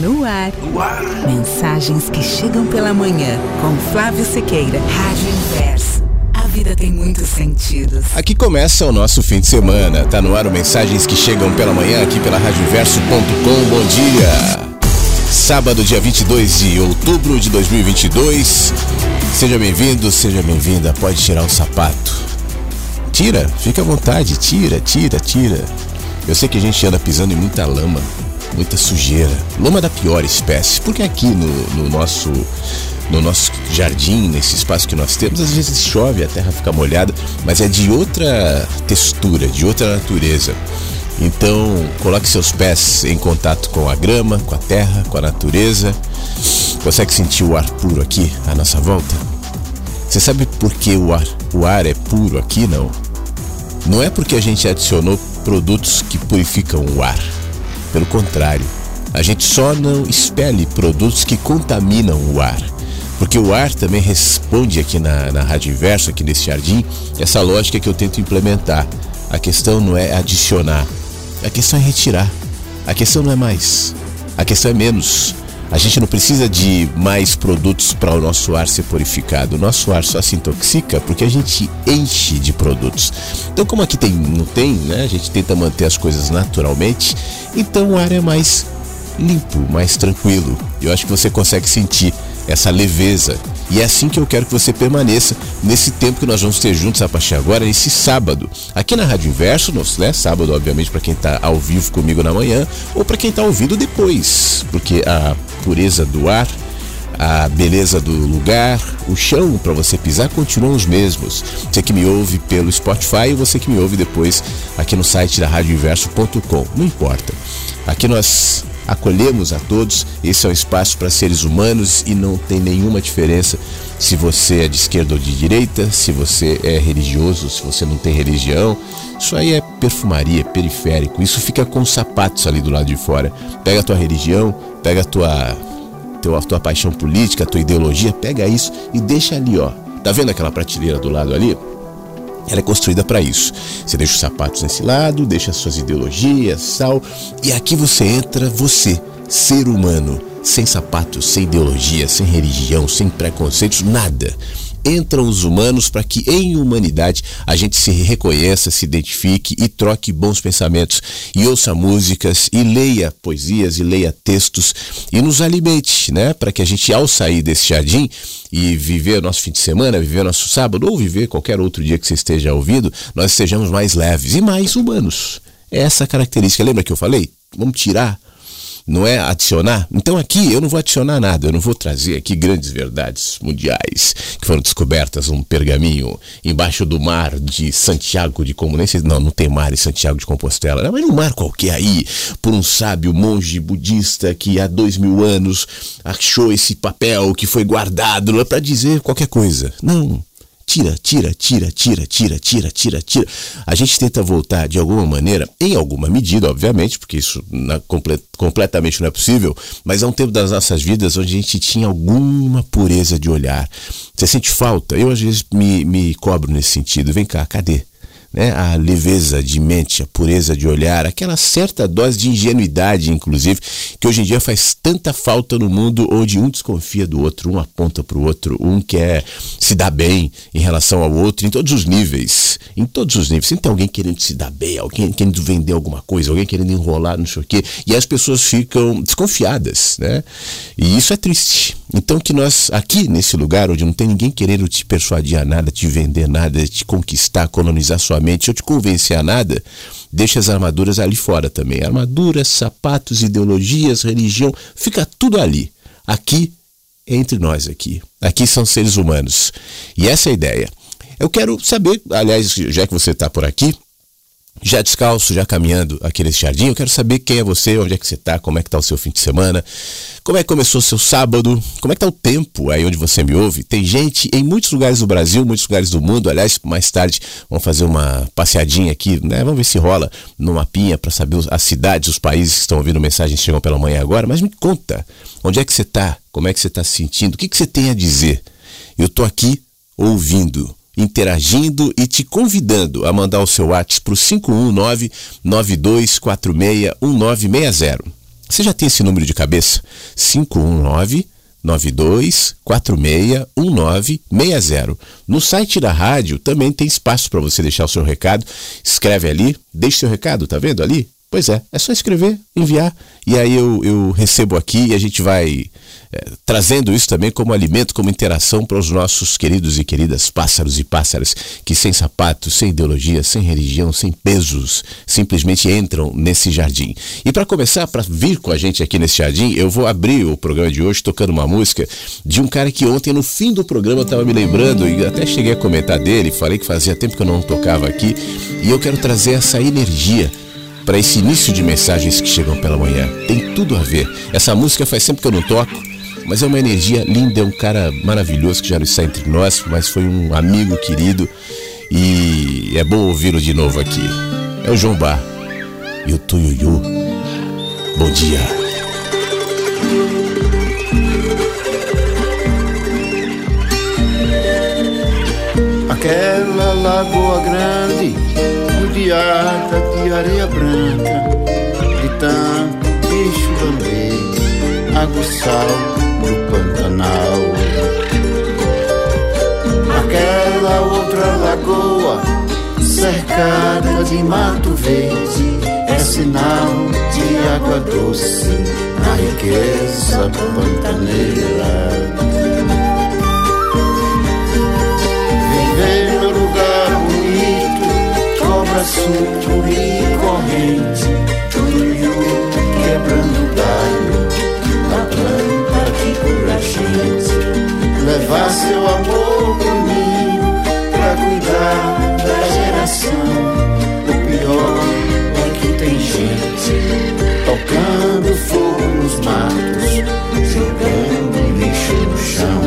No ar. no ar. Mensagens que chegam pela manhã. Com Flávio Sequeira. Rádio Inverso. A vida tem muitos sentidos. Aqui começa o nosso fim de semana. Tá no ar o Mensagens que chegam pela manhã aqui pela radioinverso.com. Bom dia. Sábado, dia 22 de outubro de 2022. Seja bem-vindo, seja bem-vinda. Pode tirar o sapato. Tira, fica à vontade. Tira, tira, tira. Eu sei que a gente anda pisando em muita lama muita sujeira. Lama da pior espécie, porque aqui no, no nosso no nosso jardim, nesse espaço que nós temos, às vezes chove, a terra fica molhada, mas é de outra textura, de outra natureza. Então, coloque seus pés em contato com a grama, com a terra, com a natureza. Consegue sentir o ar puro aqui à nossa volta? Você sabe por que o ar, o ar é puro aqui, não? Não é porque a gente adicionou produtos que purificam o ar. Pelo contrário, a gente só não expele produtos que contaminam o ar. Porque o ar também responde aqui na, na Rádio Inverso, aqui nesse jardim, essa lógica que eu tento implementar. A questão não é adicionar, a questão é retirar. A questão não é mais, a questão é menos. A gente não precisa de mais produtos para o nosso ar ser purificado. O nosso ar só se intoxica porque a gente enche de produtos. Então, como aqui tem, não tem, né? A gente tenta manter as coisas naturalmente. Então, o ar é mais limpo, mais tranquilo. Eu acho que você consegue sentir essa leveza. E é assim que eu quero que você permaneça nesse tempo que nós vamos ter juntos a partir agora, nesse sábado. Aqui na Rádio Inverso, né? Sábado, obviamente, para quem está ao vivo comigo na manhã, ou para quem está ouvindo depois, porque a pureza do ar, a beleza do lugar, o chão para você pisar continuam os mesmos. Você que me ouve pelo Spotify e você que me ouve depois aqui no site da radioinverso.com. Não importa. Aqui nós acolhemos a todos. Esse é um espaço para seres humanos e não tem nenhuma diferença se você é de esquerda ou de direita, se você é religioso, se você não tem religião. Isso aí é perfumaria, periférico. Isso fica com sapatos ali do lado de fora. Pega a tua religião, pega a tua, tua, tua paixão política, a tua ideologia, pega isso e deixa ali, ó. Tá vendo aquela prateleira do lado ali? Ela é construída para isso. Você deixa os sapatos nesse lado, deixa suas ideologias, sal, e aqui você entra, você, ser humano, sem sapatos, sem ideologia, sem religião, sem preconceitos, nada entram os humanos para que em humanidade a gente se reconheça, se identifique e troque bons pensamentos e ouça músicas e leia poesias e leia textos e nos alimente, né? Para que a gente ao sair desse jardim e viver nosso fim de semana, viver nosso sábado ou viver qualquer outro dia que você esteja ouvindo, nós sejamos mais leves e mais humanos. É essa característica. Lembra que eu falei? Vamos tirar não é adicionar. Então aqui eu não vou adicionar nada, eu não vou trazer aqui grandes verdades mundiais que foram descobertas num pergaminho embaixo do mar de Santiago de sei, não, não tem mar em Santiago de Compostela, não, mas um mar qualquer aí por um sábio monge budista que há dois mil anos achou esse papel que foi guardado para dizer qualquer coisa. Não, tira, tira, tira, tira, tira, tira, tira, tira. A gente tenta voltar de alguma maneira, em alguma medida, obviamente, porque isso na, comple, completamente não é possível, mas há um tempo das nossas vidas onde a gente tinha alguma pureza de olhar. Você sente falta? Eu às vezes me, me cobro nesse sentido. Vem cá, cadê? Né, a leveza de mente, a pureza de olhar, aquela certa dose de ingenuidade, inclusive, que hoje em dia faz tanta falta no mundo onde um desconfia do outro, um aponta para o outro, um quer se dar bem em relação ao outro, em todos os níveis. Em todos os níveis. Sempre tem alguém querendo se dar bem, alguém querendo vender alguma coisa, alguém querendo enrolar, não sei o quê. E as pessoas ficam desconfiadas, né? E isso é triste. Então que nós, aqui nesse lugar onde não tem ninguém querendo te persuadir a nada, te vender nada, te conquistar, colonizar sua mente, ou te convencer a nada, deixa as armaduras ali fora também. Armaduras, sapatos, ideologias, religião, fica tudo ali. Aqui, entre nós aqui. Aqui são seres humanos. E essa é a ideia. Eu quero saber, aliás, já que você está por aqui, já descalço, já caminhando aqui nesse jardim, eu quero saber quem é você, onde é que você está, como é que está o seu fim de semana, como é que começou o seu sábado, como é que está o tempo aí onde você me ouve. Tem gente em muitos lugares do Brasil, muitos lugares do mundo, aliás, mais tarde vamos fazer uma passeadinha aqui, né? Vamos ver se rola no mapinha para saber as cidades, os países que estão ouvindo mensagens chegam pela manhã agora, mas me conta, onde é que você está, como é que você está se sentindo, o que, que você tem a dizer. Eu estou aqui ouvindo interagindo e te convidando a mandar o seu WhatsApp para o 519-9246-1960. Você já tem esse número de cabeça? 519 92461960. No site da rádio também tem espaço para você deixar o seu recado. Escreve ali, deixe seu recado, tá vendo ali? Pois é, é só escrever, enviar e aí eu, eu recebo aqui e a gente vai é, trazendo isso também como alimento, como interação para os nossos queridos e queridas pássaros e pássaras que sem sapatos, sem ideologia, sem religião, sem pesos, simplesmente entram nesse jardim. E para começar, para vir com a gente aqui nesse jardim, eu vou abrir o programa de hoje tocando uma música de um cara que ontem no fim do programa estava me lembrando e até cheguei a comentar dele, falei que fazia tempo que eu não tocava aqui e eu quero trazer essa energia para esse início de mensagens que chegam pela manhã. Tem tudo a ver. Essa música faz sempre que eu não toco mas é uma energia linda, é um cara maravilhoso que já não está entre nós, mas foi um amigo querido e é bom ouvi-lo de novo aqui. É o João Bar e o Tuyuyu. Bom dia. Aquela lagoa grande, rodeada de areia branca, de tanto bicho lamber, água e sal Aquela outra lagoa, cercada de mato verde, é sinal de água doce na riqueza pantaneira. Viver no lugar bonito, cobra sucuri corrente, tuiu quebrando levar seu amor ninho pra cuidar da geração. O pior é que tem gente tocando fogo nos matos, jogando lixo no chão.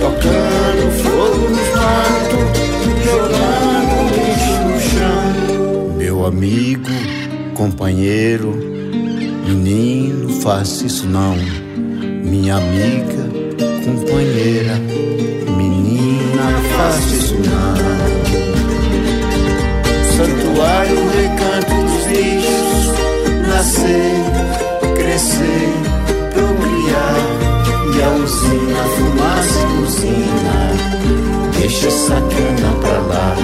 Tocando fogo nos matos, jogando lixo no chão. Meu amigo, companheiro, menino, faça isso não minha amiga, companheira, menina, faça isso não. Santuário, recanto dos bichos, nascer, crescer, procriar, e a usina, fumaça e usina, deixa essa cana pra lá.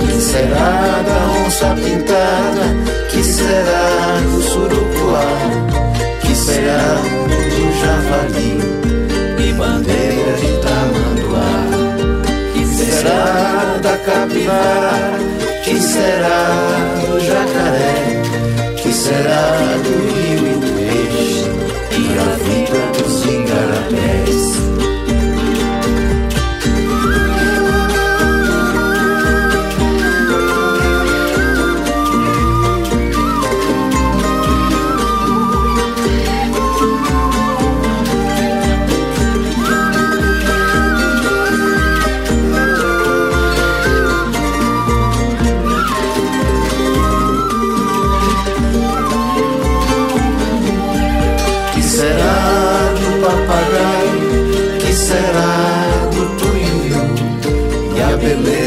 Que será da onça pintada? Que será do surucuá? Que será javali e bandeira de tamanduá. Que será da capivara? Que será do jacaré? Que será do rio e do peixe? E a vida dos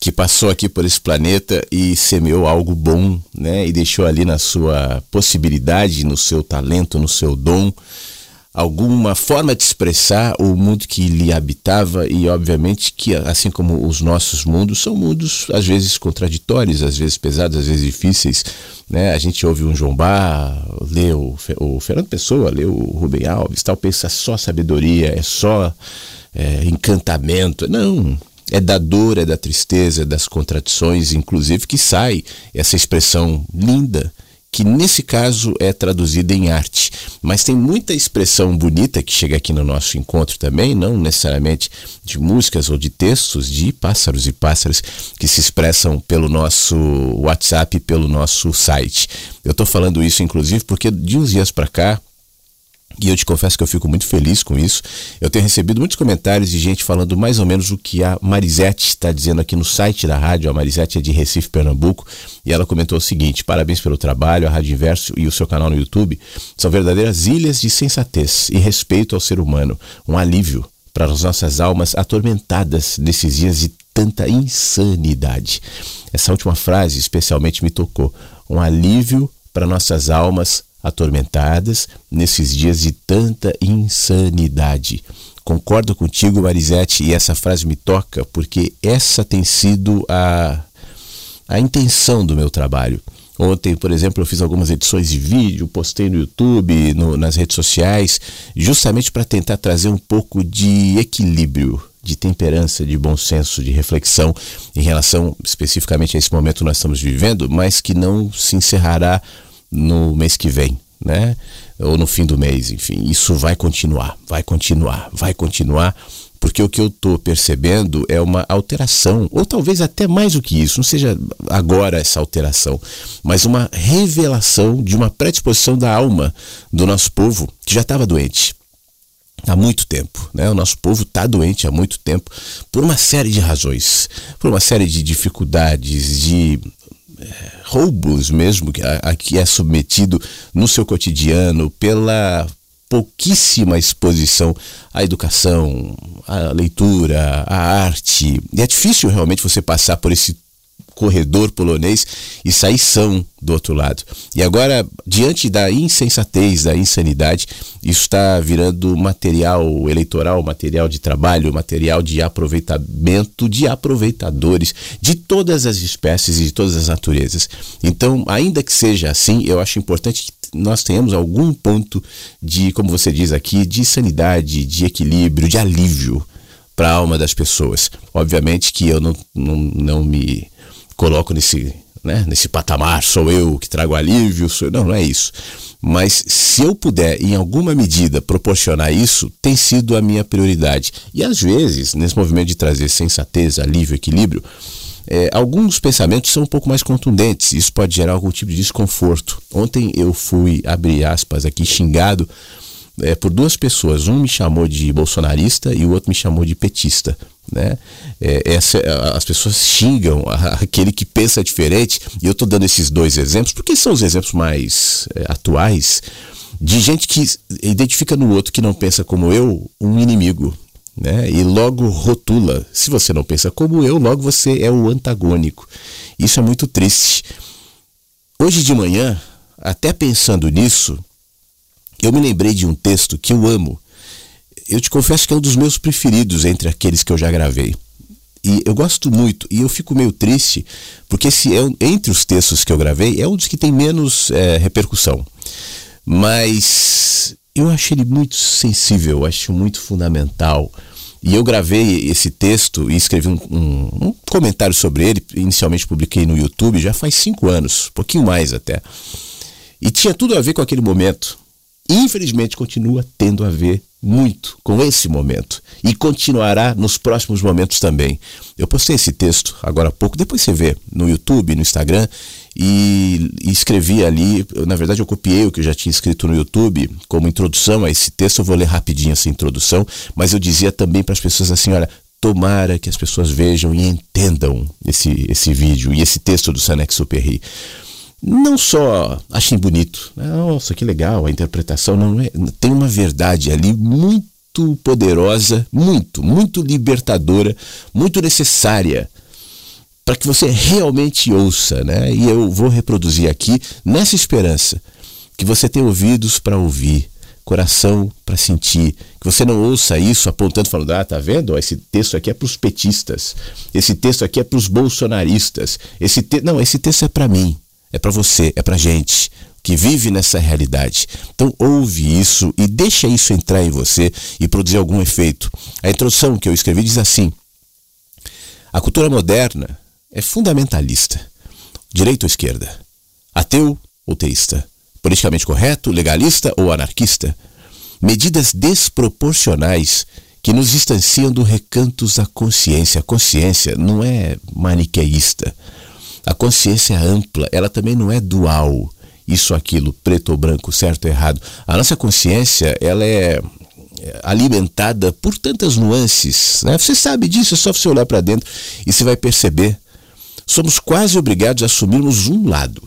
que passou aqui por esse planeta e semeou algo bom, né? E deixou ali na sua possibilidade, no seu talento, no seu dom, alguma forma de expressar o mundo que lhe habitava e obviamente que assim como os nossos mundos são mundos às vezes contraditórios, às vezes pesados, às vezes difíceis, né? A gente ouve um João Bar, lê o, o Fernando Pessoa, lê o Rubem Alves, tal pensa só sabedoria, é só é, encantamento. Não, é da dor, é da tristeza, é das contradições, inclusive que sai essa expressão linda que nesse caso é traduzida em arte. Mas tem muita expressão bonita que chega aqui no nosso encontro também, não necessariamente de músicas ou de textos, de pássaros e pássaras que se expressam pelo nosso WhatsApp pelo nosso site. Eu estou falando isso inclusive porque de uns dias para cá E eu te confesso que eu fico muito feliz com isso. Eu tenho recebido muitos comentários de gente falando mais ou menos o que a Marisete está dizendo aqui no site da rádio. A Marisete é de Recife, Pernambuco, e ela comentou o seguinte: parabéns pelo trabalho, a Rádio Inverso e o seu canal no YouTube são verdadeiras ilhas de sensatez e respeito ao ser humano, um alívio para as nossas almas atormentadas nesses dias de tanta insanidade. Essa última frase especialmente me tocou. Um alívio para nossas almas atormentadas nesses dias de tanta insanidade. Concordo contigo, Marisete, e essa frase me toca porque essa tem sido a, a intenção do meu trabalho. Ontem, por exemplo, eu fiz algumas edições de vídeo, postei no YouTube, no, nas redes sociais, justamente para tentar trazer um pouco de equilíbrio, de temperança, de bom senso, de reflexão em relação especificamente a esse momento que nós estamos vivendo, mas que não se encerrará no mês que vem, né? Ou no fim do mês, enfim. Isso vai continuar, vai continuar, vai continuar, porque o que eu estou percebendo é uma alteração, ou talvez até mais do que isso, não seja agora essa alteração, mas uma revelação de uma predisposição da alma do nosso povo que já estava doente há muito tempo. Né? O nosso povo está doente há muito tempo por uma série de razões, por uma série de dificuldades, de roubos mesmo a, a que é submetido no seu cotidiano pela pouquíssima exposição à educação, à leitura, à arte. E é difícil realmente você passar por esse corredor polonês e sair são do outro lado. E agora, diante da insensatez, da insanidade, isso está virando material eleitoral, material de trabalho, material de aproveitamento de aproveitadores de todas as espécies e de todas as naturezas. Então, ainda que seja assim, eu acho importante que nós tenhamos algum ponto de, como você diz aqui, de sanidade, de equilíbrio, de alívio para a alma das pessoas. Obviamente que eu não, não, não me coloco nesse, né, nesse patamar, sou eu que trago alívio, sou... não, não é isso. Mas se eu puder, em alguma medida, proporcionar isso, tem sido a minha prioridade. E às vezes, nesse movimento de trazer sensatez, alívio, equilíbrio, é, alguns pensamentos são um pouco mais contundentes. Isso pode gerar algum tipo de desconforto. Ontem eu fui, abre aspas aqui, xingado é, por duas pessoas. Um me chamou de bolsonarista e o outro me chamou de petista. Né? É, essa, as pessoas xingam aquele que pensa diferente, e eu estou dando esses dois exemplos porque são os exemplos mais é, atuais de gente que identifica no outro que não pensa como eu um inimigo. Né? E logo rotula. Se você não pensa como eu, logo você é o antagônico. Isso é muito triste. Hoje de manhã, até pensando nisso, eu me lembrei de um texto que eu amo eu te confesso que é um dos meus preferidos entre aqueles que eu já gravei. E eu gosto muito, e eu fico meio triste, porque esse é, entre os textos que eu gravei, é um dos que tem menos é, repercussão. Mas eu achei ele muito sensível, acho muito fundamental. E eu gravei esse texto e escrevi um, um, um, comentário sobre ele. Inicialmente publiquei no YouTube já faz cinco anos, pouquinho mais até. E tinha tudo a ver com aquele momento. Infelizmente continua tendo a ver muito com esse momento e continuará nos próximos momentos também. Eu postei esse texto agora há pouco, depois você vê no YouTube, no Instagram e, e escrevi ali. Na verdade, eu copiei o que eu já tinha escrito no YouTube como introdução a esse texto. Eu vou ler rapidinho essa introdução, mas eu dizia também para as pessoas assim: olha. Tomara que as pessoas vejam e entendam esse, esse vídeo e esse texto do Sanex Superri não só achem bonito, nossa, que legal a interpretação, não é, tem uma verdade ali muito poderosa, muito, muito libertadora, muito necessária para que você realmente ouça, né? E eu vou reproduzir aqui nessa esperança que você tenha ouvidos para ouvir, coração para sentir, que você não ouça isso apontando falando, ah, tá vendo? Esse texto aqui é para os petistas, esse texto aqui é para os bolsonaristas, esse te... não, esse texto é para mim é para você, é para gente que vive nessa realidade. Então ouve isso e deixa isso entrar em você e produzir algum efeito. A introdução que eu escrevi diz assim: A cultura moderna é fundamentalista, direita ou esquerda, ateu ou teísta, politicamente correto, legalista ou anarquista. Medidas desproporcionais que nos distanciam do recantos da consciência. A consciência não é maniqueísta. A consciência é ampla, ela também não é dual. isso, aquilo, preto ou branco, certo ou errado. A nossa consciência, ela é alimentada por tantas nuances, né? Você sabe disso, é só você olhar para dentro e você vai perceber. Somos quase obrigados a assumirmos um lado.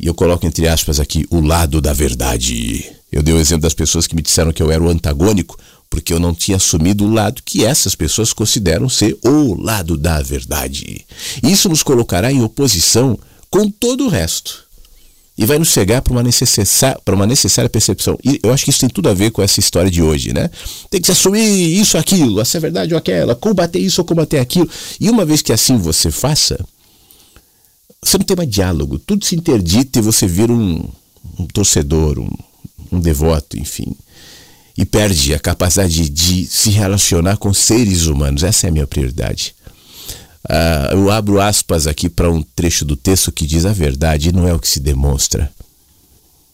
E eu coloco entre aspas aqui o lado da verdade. Eu dei o exemplo das pessoas que me disseram que eu era o antagônico, porque eu não tinha assumido o lado que essas pessoas consideram ser o lado da verdade. Isso nos colocará em oposição com todo o resto e vai nos chegar para uma, necessária, uma necessária percepção. E eu acho que isso tem tudo a ver com essa história de hoje, né? Tem que se assumir isso, aquilo, essa é verdade ou aquela, combater isso ou combater aquilo. E uma vez que assim você faça, você não tem mais diálogo, tudo se interdita e você vira um, um torcedor, um, um devoto, enfim. E perde a capacidade de, se relacionar com seres humanos. Essa é a minha prioridade. Uh, eu abro aspas aqui para um trecho do texto que diz: a verdade não é o que se demonstra,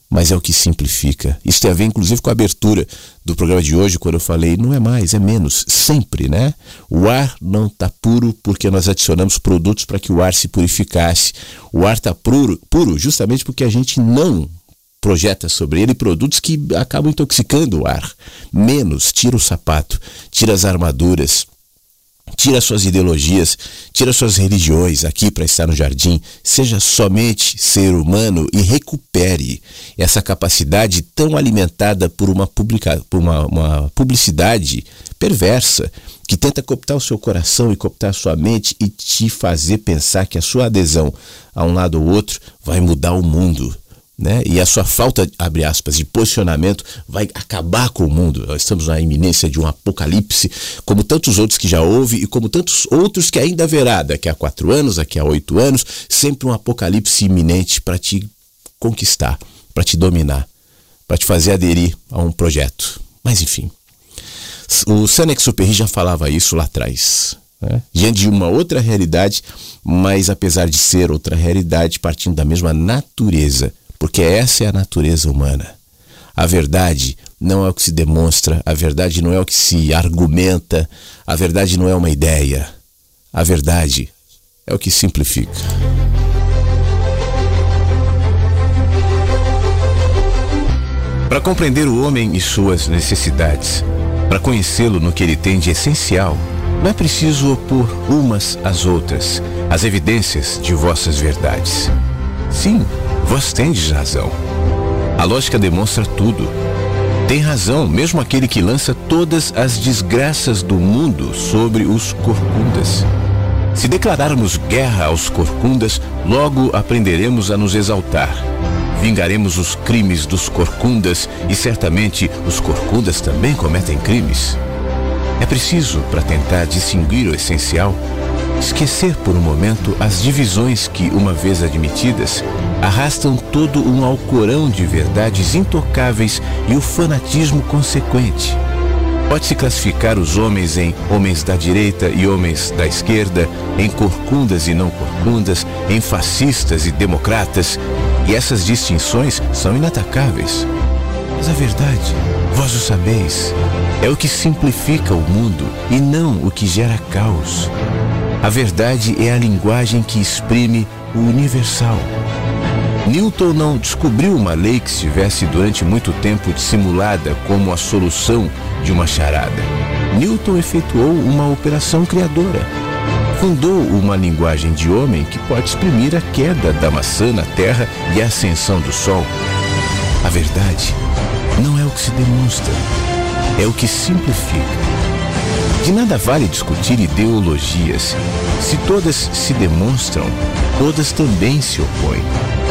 mas é o que simplifica. Isso tem a ver, inclusive, com a abertura do programa de hoje, quando eu falei: não é mais, é menos, sempre, né? O ar não está puro porque nós adicionamos produtos para que o ar se purificasse. O ar está puro, puro justamente porque a gente não projeta sobre ele produtos que acabam intoxicando o ar. Menos, tira o sapato, tira as armaduras Tira suas ideologias, tira suas religiões aqui para estar no jardim. Seja somente ser humano e recupere essa capacidade tão alimentada por uma, publica, por uma, uma publicidade perversa que tenta cooptar o seu coração e cooptar a sua mente e te fazer pensar que a sua adesão a um lado ou outro vai mudar o mundo né? E a sua falta, abre aspas, de posicionamento vai acabar com o mundo. Nós estamos na iminência de um apocalipse, como tantos outros que já houve e como tantos outros que ainda haverá daqui a quatro anos, daqui a oito anos, sempre um apocalipse iminente para te conquistar, para te dominar, para te fazer aderir a um projeto. Mas enfim, o Senex Superri já falava isso lá atrás. Né? Diante de uma outra realidade, mas apesar de ser outra realidade, partindo da mesma natureza porque essa é a natureza humana. A verdade não é o que se demonstra, a verdade não é o que se argumenta, a verdade não é uma ideia. A verdade é o que simplifica. Para compreender o homem e suas necessidades, para conhecê-lo no que ele tem de essencial, não é preciso opor umas às outras as evidências de vossas verdades. Sim, Vós tendes razão. A lógica demonstra tudo. Tem razão, mesmo aquele que lança todas as desgraças do mundo sobre os corcundas. Se declararmos guerra aos corcundas, logo aprenderemos a nos exaltar. Vingaremos os crimes dos corcundas e certamente os corcundas também cometem crimes. É preciso, para tentar distinguir o essencial, esquecer por um momento as divisões que, uma vez admitidas, arrastam todo um alcorão de verdades intocáveis e o fanatismo consequente. Pode-se classificar os homens em homens da direita e homens da esquerda, em corcundas e não corcundas, em fascistas e democratas, e essas distinções são inatacáveis. Mas a verdade, vós o sabeis, é o que simplifica o mundo e não o que gera caos. A verdade é a linguagem que exprime o universal. Newton não descobriu uma lei que estivesse durante muito tempo dissimulada como a solução de uma charada. Newton efetuou uma operação criadora. Fundou uma linguagem de homem que pode exprimir a queda da maçã na terra e a ascensão do sol. A verdade não é o que se demonstra, é o que simplifica. De nada vale discutir ideologias. Se todas se demonstram, todas também se opõem.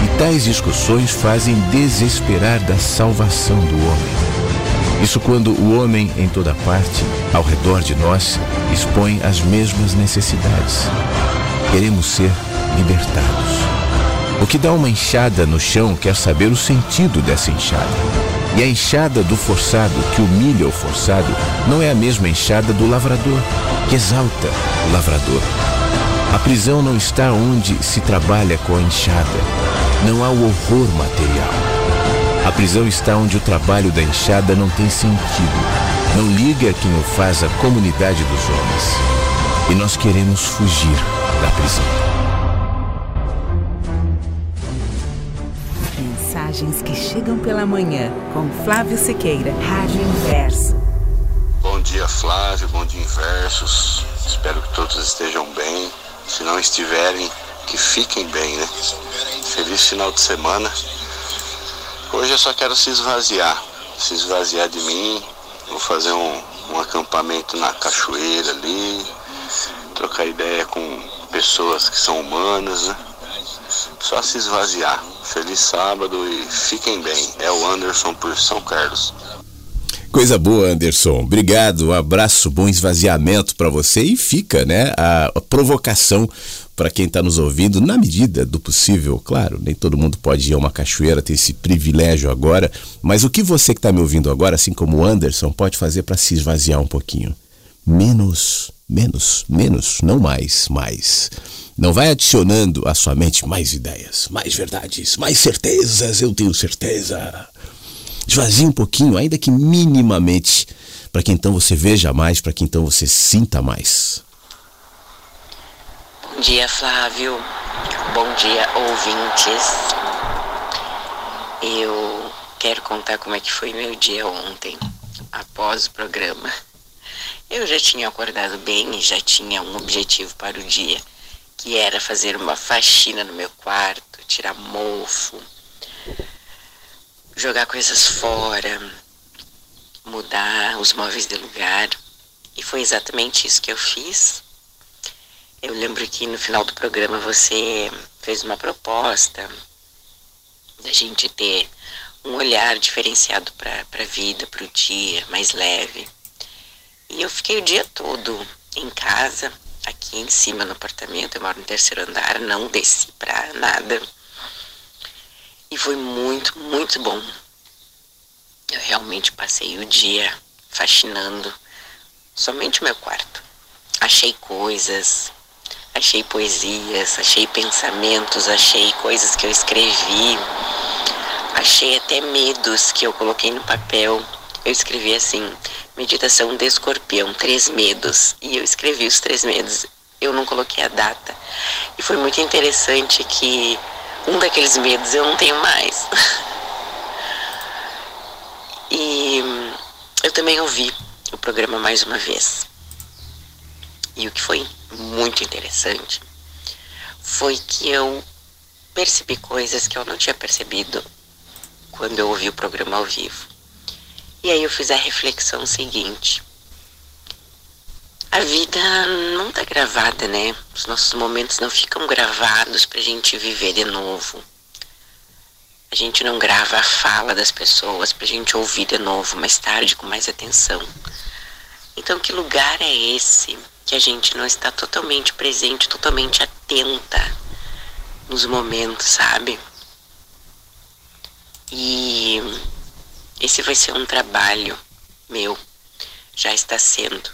E tais discussões fazem desesperar da salvação do homem. Isso quando o homem, em toda parte, ao redor de nós, expõe as mesmas necessidades. Queremos ser libertados. O que dá uma enxada no chão quer saber o sentido dessa enxada. E a enxada do forçado que humilha o forçado não é a mesma enxada do lavrador, que exalta o lavrador. A prisão não está onde se trabalha com a enxada. Não há o horror material. A prisão está onde o trabalho da enxada não tem sentido. Não liga quem o faz à comunidade dos homens. E nós queremos fugir da prisão. Mensagens que chegam pela manhã com Flávio Sequeira, Rádio Inverso. Bom dia, Flávio. Bom dia, Inversos. Espero que todos estejam bem. Se não estiverem, que fiquem bem, né? Feliz final de semana. Hoje eu só quero se esvaziar, se esvaziar de mim. Vou fazer um, um acampamento na cachoeira ali, trocar ideia com pessoas que são humanas, né? Só se esvaziar. Feliz sábado e fiquem bem. É o Anderson por São Carlos. Coisa boa, Anderson. Obrigado. Um abraço, bom esvaziamento para você e fica, né, a, provocação para quem está nos ouvindo, na medida do possível, claro, nem todo mundo pode ir a uma cachoeira, ter esse privilégio agora, mas o que você que está me ouvindo agora, assim como o Anderson, pode fazer para se esvaziar um pouquinho? Menos, menos, menos, não mais, mais. Não vai adicionando à sua mente mais ideias, mais verdades, mais certezas, eu tenho certeza. Esvazie um pouquinho, ainda que minimamente, para que então você veja mais, para que então você sinta mais. Bom dia, Flávio. Bom dia, ouvintes. Eu quero contar como é que foi meu dia ontem, após o programa. Eu já tinha acordado bem e já tinha um objetivo para o dia, que era fazer uma faxina no meu quarto, tirar mofo, jogar coisas fora, mudar os móveis de lugar. E foi exatamente isso que eu fiz. Eu lembro que no final do programa você fez uma proposta da gente ter um olhar diferenciado para a vida, para o dia, mais leve. E eu fiquei o dia todo em casa, aqui em cima no apartamento. Eu moro no terceiro andar, não desci para nada. E foi muito, muito bom. Eu realmente passei o dia faxinando somente o meu quarto. Achei coisas, Achei poesias, achei pensamentos, achei coisas que eu escrevi, achei até medos que eu coloquei no papel. Eu escrevi assim: meditação de escorpião, três medos. E eu escrevi os três medos. Eu não coloquei a data. E foi muito interessante que um daqueles medos eu não tenho mais. e eu também ouvi o programa mais uma vez. E o que foi muito interessante foi que eu percebi coisas que eu não tinha percebido quando eu ouvi o programa ao vivo. E aí eu fiz a reflexão seguinte. A vida não tá gravada, né? Os nossos momentos não ficam gravados pra gente viver de novo. A gente não grava a fala das pessoas pra gente ouvir de novo mais tarde com mais atenção. Então, que lugar é esse que a gente não está totalmente presente, totalmente atenta nos momentos, sabe? E esse vai ser um trabalho meu, já está sendo,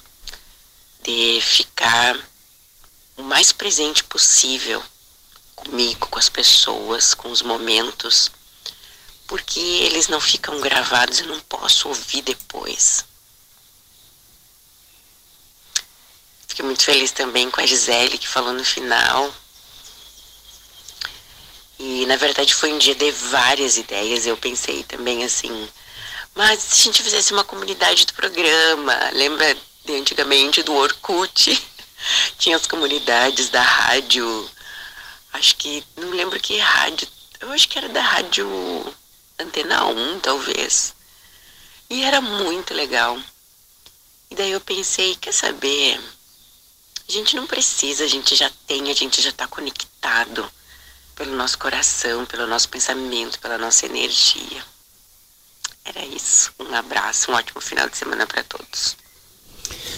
de ficar o mais presente possível comigo, com as pessoas, com os momentos, porque eles não ficam gravados, eu não posso ouvir depois. Fiquei muito feliz também com a Gisele, que falou no final. E na verdade foi um dia de várias ideias. Eu pensei também assim, mas se a gente fizesse uma comunidade do programa, lembra de antigamente do Orkut? Tinha as comunidades da rádio, acho que, não lembro que rádio, eu acho que era da rádio Antena 1, talvez. E era muito legal. E daí eu pensei, quer saber? A gente não precisa, a gente já tem, a gente já está conectado pelo nosso coração, pelo nosso pensamento, pela nossa energia. Era isso. Um abraço, um ótimo final de semana para todos.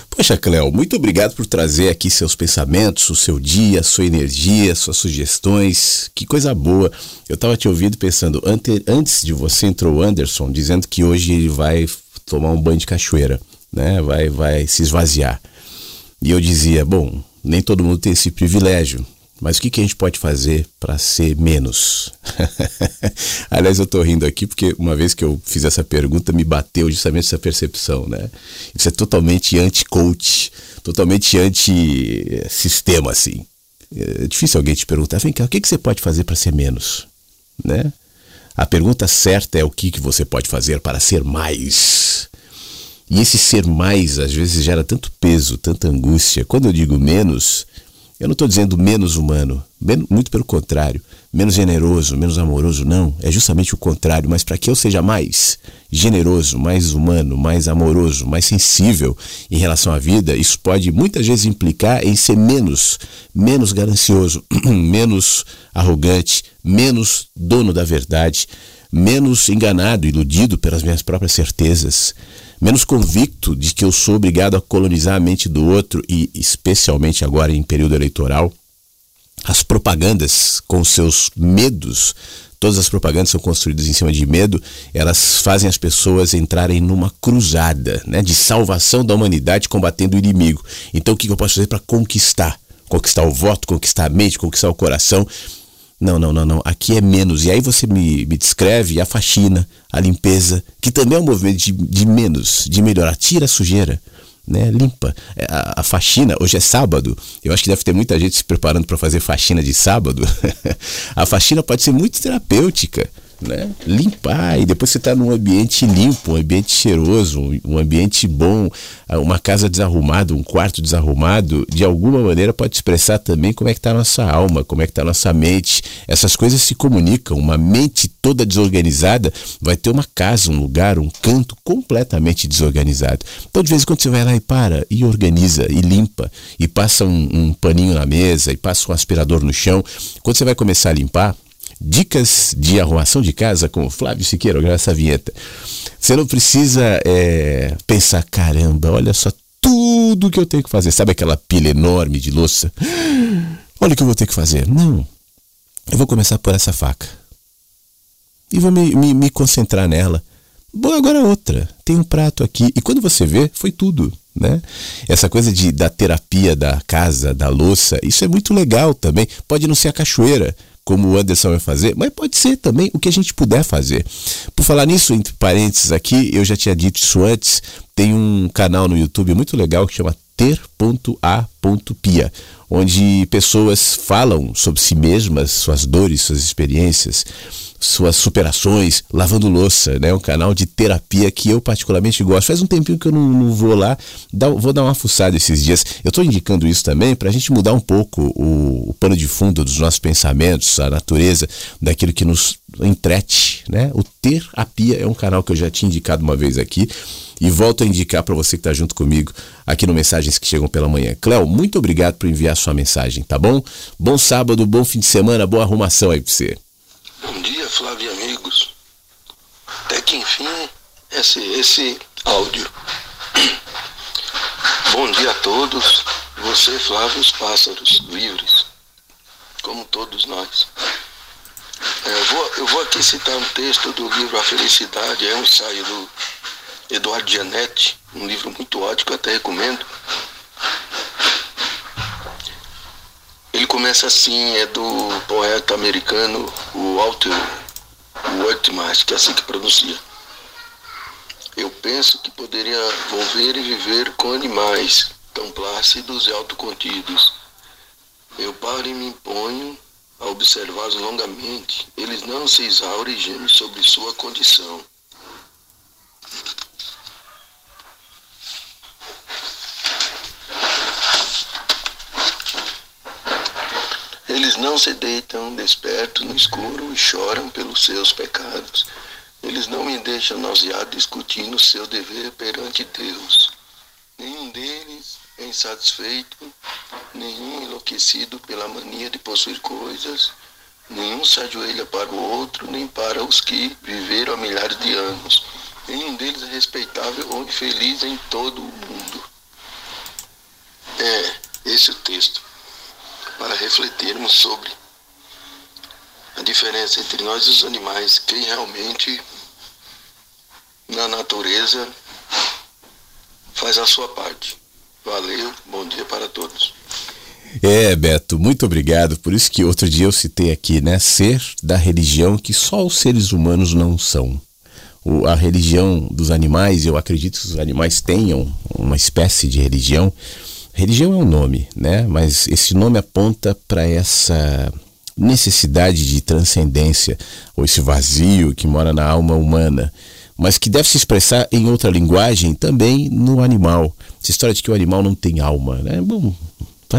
Poxa, Cléo, muito obrigado por trazer aqui seus pensamentos, o seu dia, sua energia, suas sugestões. Que coisa boa. Eu estava te ouvindo pensando, ante, antes de você entrou o Anderson dizendo que hoje ele vai tomar um banho de cachoeira, né? Vai, vai se esvaziar. E eu dizia, bom, nem todo mundo tem esse privilégio, mas o que, que a gente pode fazer para ser menos? Aliás, eu estou rindo aqui porque uma vez que eu fiz essa pergunta, me bateu justamente essa percepção, né? Isso é totalmente anti-coach, totalmente anti-sistema, assim. É difícil alguém te perguntar, vem cá, o que, que você pode fazer para ser menos? Né? A pergunta certa é o que, que você pode fazer para ser mais. E esse ser mais às vezes gera tanto peso, tanta angústia. Quando eu digo menos, eu não estou dizendo menos humano, muito pelo contrário, menos generoso, menos amoroso, não. É justamente o contrário. Mas para que eu seja mais generoso, mais humano, mais amoroso, mais sensível em relação à vida, isso pode muitas vezes implicar em ser menos, menos ganancioso, menos arrogante, menos dono da verdade, menos enganado, iludido pelas minhas próprias certezas menos convicto de que eu sou obrigado a colonizar a mente do outro e, especialmente agora em período eleitoral, as propagandas com seus medos, todas as propagandas são construídas em cima de medo, elas fazem as pessoas entrarem numa cruzada né, de salvação da humanidade combatendo o inimigo. Então o que eu posso fazer para conquistar? Conquistar o voto, conquistar a mente, conquistar o coração. Não, não, não, não. Aqui é menos. E aí você me, me descreve a faxina, a limpeza, que também é um movimento de, de menos, de melhorar. Tira a sujeira, né? Limpa. É, a, a, faxina, hoje é sábado. Eu acho que deve ter muita gente se preparando para fazer faxina de sábado. a faxina pode ser muito terapêutica né? Limpar e depois você está num ambiente limpo, um ambiente cheiroso, um ambiente bom, ah, uma casa desarrumada, um quarto desarrumado, de alguma maneira pode expressar também como é que está a nossa alma, como é que está a nossa mente. Essas coisas se comunicam. Uma mente toda desorganizada vai ter uma casa, um lugar, um canto completamente desorganizado. Então de vez em quando você vai lá e para e organiza e limpa e passa um, um paninho na mesa e passa um aspirador no chão. Quando você vai começar a limpar Dicas de arrumação de casa com Flávio Siqueira, graças à vinheta. Você não precisa é, pensar, caramba, olha só tudo que eu tenho que fazer. Sabe aquela pilha enorme de louça? Olha o que eu vou ter que fazer. Não. Eu vou começar por essa faca. E vou me, me, me concentrar nela. Bom, agora outra. Tem um prato aqui. E quando você vê, foi tudo. Né? Essa coisa de, da terapia da casa, da louça, isso é muito legal também. Pode não ser a cachoeira, como o Anderson vai fazer, mas pode ser também o que a gente puder fazer. Por falar nisso, entre parênteses aqui, eu já tinha dito isso antes, tem um canal no YouTube muito legal que chama ter.a.pia, onde pessoas falam sobre si mesmas, suas dores, suas experiências, suas superações, lavando louça, né? Um canal de terapia que eu particularmente gosto. Faz um tempinho que eu não, não vou lá, vou dar uma fuçada esses dias. Eu estou indicando isso também para a gente mudar um pouco o, o, pano de fundo dos nossos pensamentos, a natureza daquilo que nos entrete, né? O Terapia é um canal que eu já tinha indicado uma vez aqui e volto a indicar para você que está junto comigo aqui no Mensagens que Chegam pela Manhã. Cléo, muito obrigado por enviar sua mensagem, tá bom? Bom sábado, bom fim de semana, boa arrumação aí para você. Bom dia, Flávio e amigos. Até que enfim, esse, esse áudio. Bom dia a todos. Você, Flávio, os pássaros livres, como todos nós. É, eu, vou, eu vou aqui citar um texto do livro A Felicidade, é um ensaio do Eduardo Gianetti, um livro muito ótimo que eu até recomendo. Ele começa assim, é do poeta americano, o Walter Whitmar, que é assim que pronuncia. Eu penso que poderia volver e viver com animais tão plácidos e autocontidos. Eu paro e me imponho a observá-los longamente. Eles não se exaurem sobre sua condição. Eles não se deitam despertos no escuro e choram pelos seus pecados. Eles não me deixam nauseado discutindo seu dever perante Deus. Nenhum deles é insatisfeito, nenhum enlouquecido pela mania de possuir coisas, nenhum se ajoelha para o outro, nem para os que viveram há milhares de anos. Nenhum deles é respeitável ou infeliz em todo o mundo. É esse o texto para refletirmos sobre a diferença entre nós e os animais, quem realmente na natureza faz a sua parte. Valeu, bom dia para todos. É, Beto, muito obrigado. Por isso que outro dia eu citei aqui, né? Ser da religião que só os seres humanos não são. O, a religião dos animais, eu acredito que os animais tenham uma espécie de religião, Religião é um nome, né? Mas esse nome aponta para essa necessidade de transcendência, ou esse vazio que mora na alma humana, mas que deve se expressar em outra linguagem também no animal. Essa história de que o animal não tem alma, né? Bom,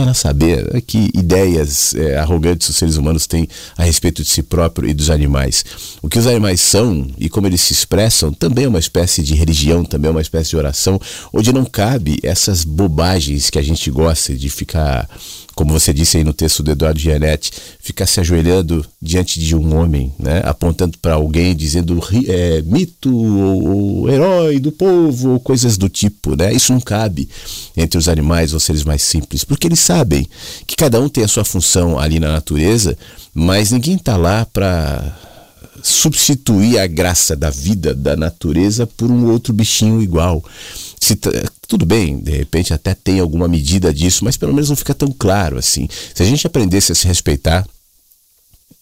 lá saber que ideias é, arrogantes os seres humanos têm a respeito de si próprio e dos animais. O que os animais são e como eles se expressam também é uma espécie de religião, também é uma espécie de oração, onde não cabe essas bobagens que a gente gosta de ficar como você disse aí no texto do Eduardo Gianetti, ficar se ajoelhando diante de um homem, né, apontando para alguém, dizendo é, mito ou, ou, herói do povo, ou coisas do tipo. Né? Isso não cabe entre os animais ou seres mais simples, porque eles sabem que cada um tem a sua função ali na natureza, mas ninguém está lá para substituir a graça da vida, da natureza, por um outro bichinho igual. Se, tudo bem, de repente até tem alguma medida disso, mas pelo menos não fica tão claro assim. Se a gente aprendesse a se respeitar,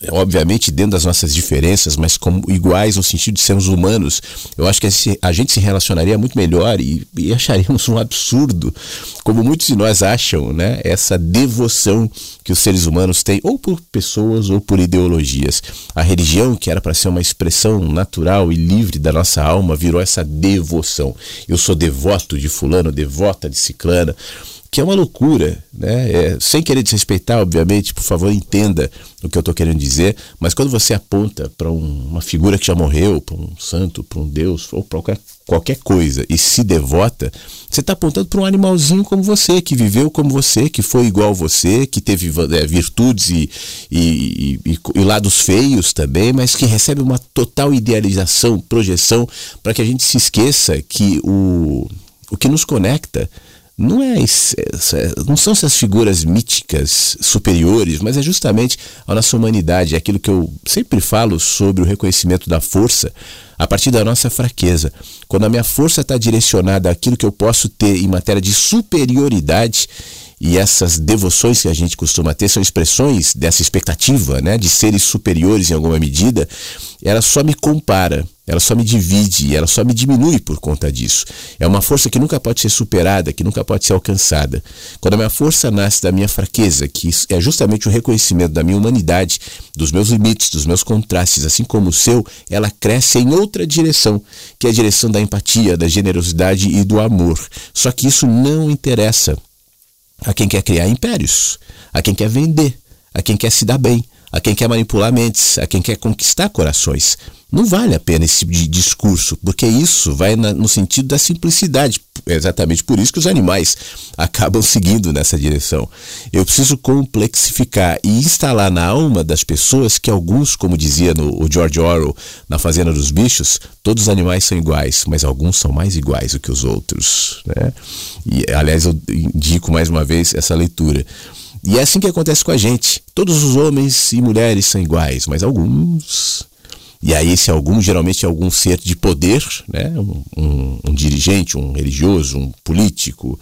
obviamente dentro das nossas diferenças, mas como iguais no sentido de sermos humanos, eu acho que a gente se relacionaria muito melhor e, e, acharíamos um absurdo, como muitos de nós acham, né? Essa devoção que os seres humanos têm, ou por pessoas ou por ideologias. A religião, que era para ser uma expressão natural e livre da nossa alma, virou essa devoção. Eu sou devoto de fulano, devota de ciclana que é uma loucura, né? É, sem querer desrespeitar, obviamente, por favor, entenda o que eu estou querendo dizer, mas quando você aponta para um, uma figura que já morreu, para um santo, para um deus, ou para qualquer, qualquer coisa, e se devota, você está apontando para um animalzinho como você, que viveu como você, que foi igual você, que teve é, virtudes e, e, e, e lados feios também, mas que recebe uma total idealização, projeção, para que a gente se esqueça que o, o que nos conecta não é, não são essas figuras míticas superiores, mas é justamente a nossa humanidade, é aquilo que eu sempre falo sobre o reconhecimento da força a partir da nossa fraqueza. Quando a minha força está direcionada àquilo que eu posso ter em matéria de superioridade, e essas devoções que a gente costuma ter são expressões dessa expectativa, né, de seres superiores em alguma medida, ela só me compara, ela só me divide, ela só me diminui por conta disso. É uma força que nunca pode ser superada, que nunca pode ser alcançada. Quando a minha força nasce da minha fraqueza, que é justamente o reconhecimento da minha humanidade, dos meus limites, dos meus contrastes, assim como o seu, ela cresce em outra direção, que é a direção da empatia, da generosidade e do amor. Só que isso não interessa a quem quer criar impérios, a quem quer vender, a quem quer se dar bem, a quem quer manipular mentes, a quem quer conquistar corações. Não vale a pena esse tipo discurso, porque isso vai na, no sentido da simplicidade. É exatamente por isso que os animais acabam seguindo nessa direção. Eu preciso complexificar e instalar na alma das pessoas que alguns, como dizia no, o George Orwell na Fazenda dos Bichos, todos os animais são iguais, mas alguns são mais iguais do que os outros. Né? E, aliás, eu indico mais uma vez essa leitura. E é assim que acontece com a gente. Todos os homens e mulheres são iguais, mas alguns e aí esse algum geralmente é algum ser de poder, né? Um, um, um, dirigente, um religioso, um político.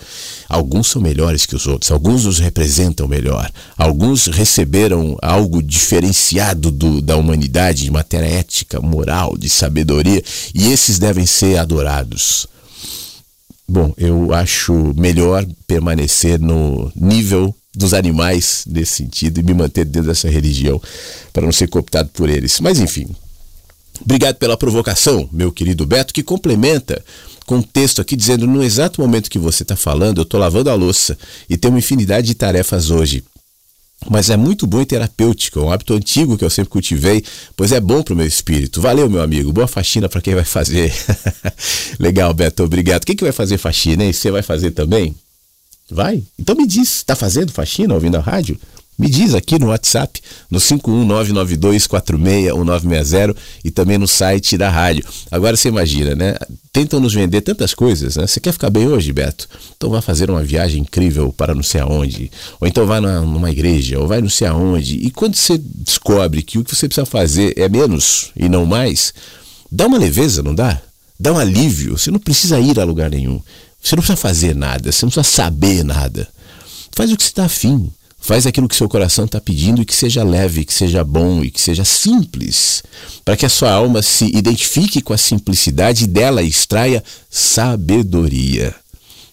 Alguns são melhores que os outros, alguns os representam melhor, alguns receberam algo diferenciado do, da humanidade de matéria ética, moral, de sabedoria, e esses devem ser adorados. Bom, eu acho melhor permanecer no nível dos animais nesse sentido e me manter dentro dessa religião para não ser cooptado por eles. Mas enfim, Obrigado pela provocação, meu querido Beto, que complementa com um texto aqui dizendo: no exato momento que você está falando, eu estou lavando a louça e tenho uma infinidade de tarefas hoje. Mas é muito bom e terapêutico, é um hábito antigo que eu sempre cultivei, pois é bom para o meu espírito. Valeu, meu amigo. Boa faxina para quem vai fazer. Legal, Beto, obrigado. Quem que vai fazer faxina, hein? Você vai fazer também? Vai? Então me diz, está fazendo faxina ouvindo a rádio? Me diz aqui no WhatsApp, no 51992461960 e também no site da rádio. Agora você imagina, né? Tentam nos vender tantas coisas, né? Você quer ficar bem hoje, Beto? Então vá fazer uma viagem incrível para não sei aonde. Ou então vá numa igreja, ou vai não sei aonde. E quando você descobre que o que você precisa fazer é menos e não mais, dá uma leveza, não dá? Dá um alívio. Você não precisa ir a lugar nenhum. Você não precisa fazer nada, você não precisa saber nada. Faz o que você está afim. Faz aquilo que seu coração está pedindo e que seja leve, que seja bom e que seja simples, para que a sua alma se identifique com a simplicidade e dela extraia sabedoria.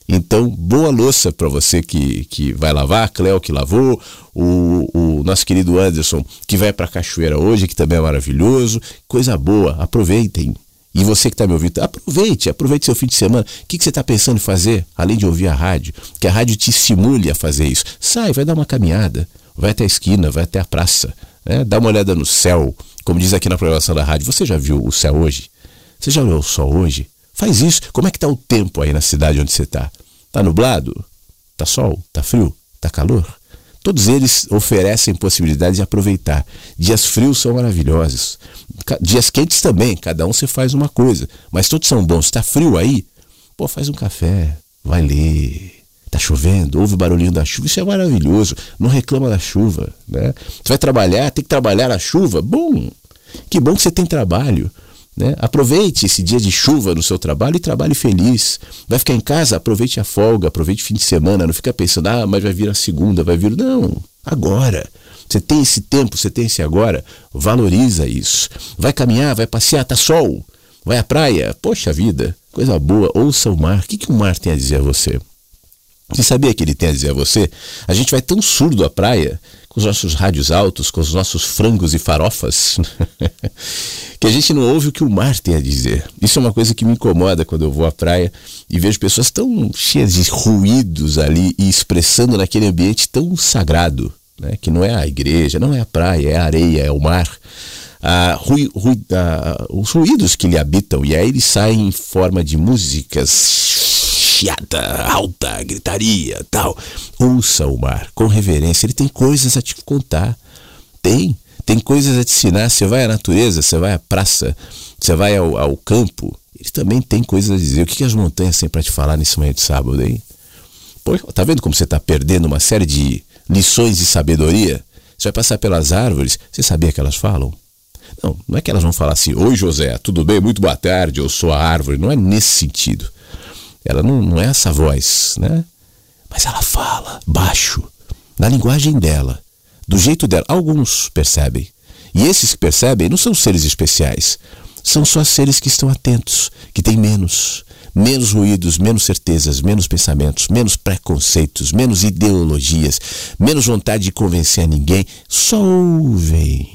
Então, boa louça para você que, que vai lavar, Cléo que lavou, o, o nosso querido Anderson que vai para a cachoeira hoje, que também é maravilhoso. Coisa boa, aproveitem. E você que está me ouvindo, aproveite, aproveite seu fim de semana. O que, que você está pensando em fazer, além de ouvir a rádio? Que a rádio te estimule a fazer isso. Sai, vai dar uma caminhada, vai até a esquina, vai até a praça, né? dá uma olhada no céu. Como diz aqui na programação da rádio, você já viu o céu hoje? Você já olhou o sol hoje? Faz isso. Como é que está o tempo aí na cidade onde você está? Está nublado? Está sol? Está frio? Está calor? Todos eles oferecem possibilidade de aproveitar. Dias frios são maravilhosos. Dias quentes também, cada um você faz uma coisa. Mas todos são bons. Está frio aí? Pô, faz um café, vai ler. Está chovendo, ouve o barulhinho da chuva, isso é maravilhoso. Não reclama da chuva. Né? Você vai trabalhar, tem que trabalhar na chuva? Bom, que bom que você tem trabalho. Né? Aproveite esse dia de chuva no seu trabalho e trabalhe feliz. Vai ficar em casa, aproveite a folga, aproveite o fim de semana. Não fica pensando, ah, mas vai vir a segunda, vai vir. Não, agora. Você tem esse tempo, você tem esse agora. Valoriza isso. Vai caminhar, vai passear, tá sol. Vai à praia. Poxa vida, coisa boa. Ouça o mar. O que, que o mar tem a dizer a você? Você sabia que ele tem a dizer a você? A gente vai tão surdo à praia, com os nossos rádios altos, com os nossos frangos e farofas, que a gente não ouve o que o mar tem a dizer. Isso é uma coisa que me incomoda quando eu vou à praia e vejo pessoas tão cheias de ruídos ali e expressando naquele ambiente tão sagrado, né? que não é a igreja, não é a praia, é a areia, é o mar. Ah, ah, os ruídos que lhe habitam, e aí eles saem em forma de músicas chiada, alta, gritaria, tal. Ouça o mar com reverência, ele tem coisas a te contar. Tem, tem coisas a te ensinar. Você vai à natureza, você vai à praça, você vai ao, ao campo, ele também tem coisas a dizer. O que, que as montanhas têm para te falar nesse manhã de sábado aí? Pô, tá vendo como você está perdendo uma série de lições de sabedoria? Você vai passar pelas árvores, você sabia que elas falam? Não, não é que elas vão falar assim, oi José, tudo bem? Muito boa tarde, eu sou a árvore. Não é nesse sentido. Ela não, não é essa voz, né? Mas ela fala baixo, na linguagem dela, do jeito dela. Alguns percebem. E esses que percebem não são seres especiais. São só seres que estão atentos, que têm menos. Menos ruídos, menos certezas, menos pensamentos, menos preconceitos, menos ideologias, menos vontade de convencer a ninguém. Só ouvem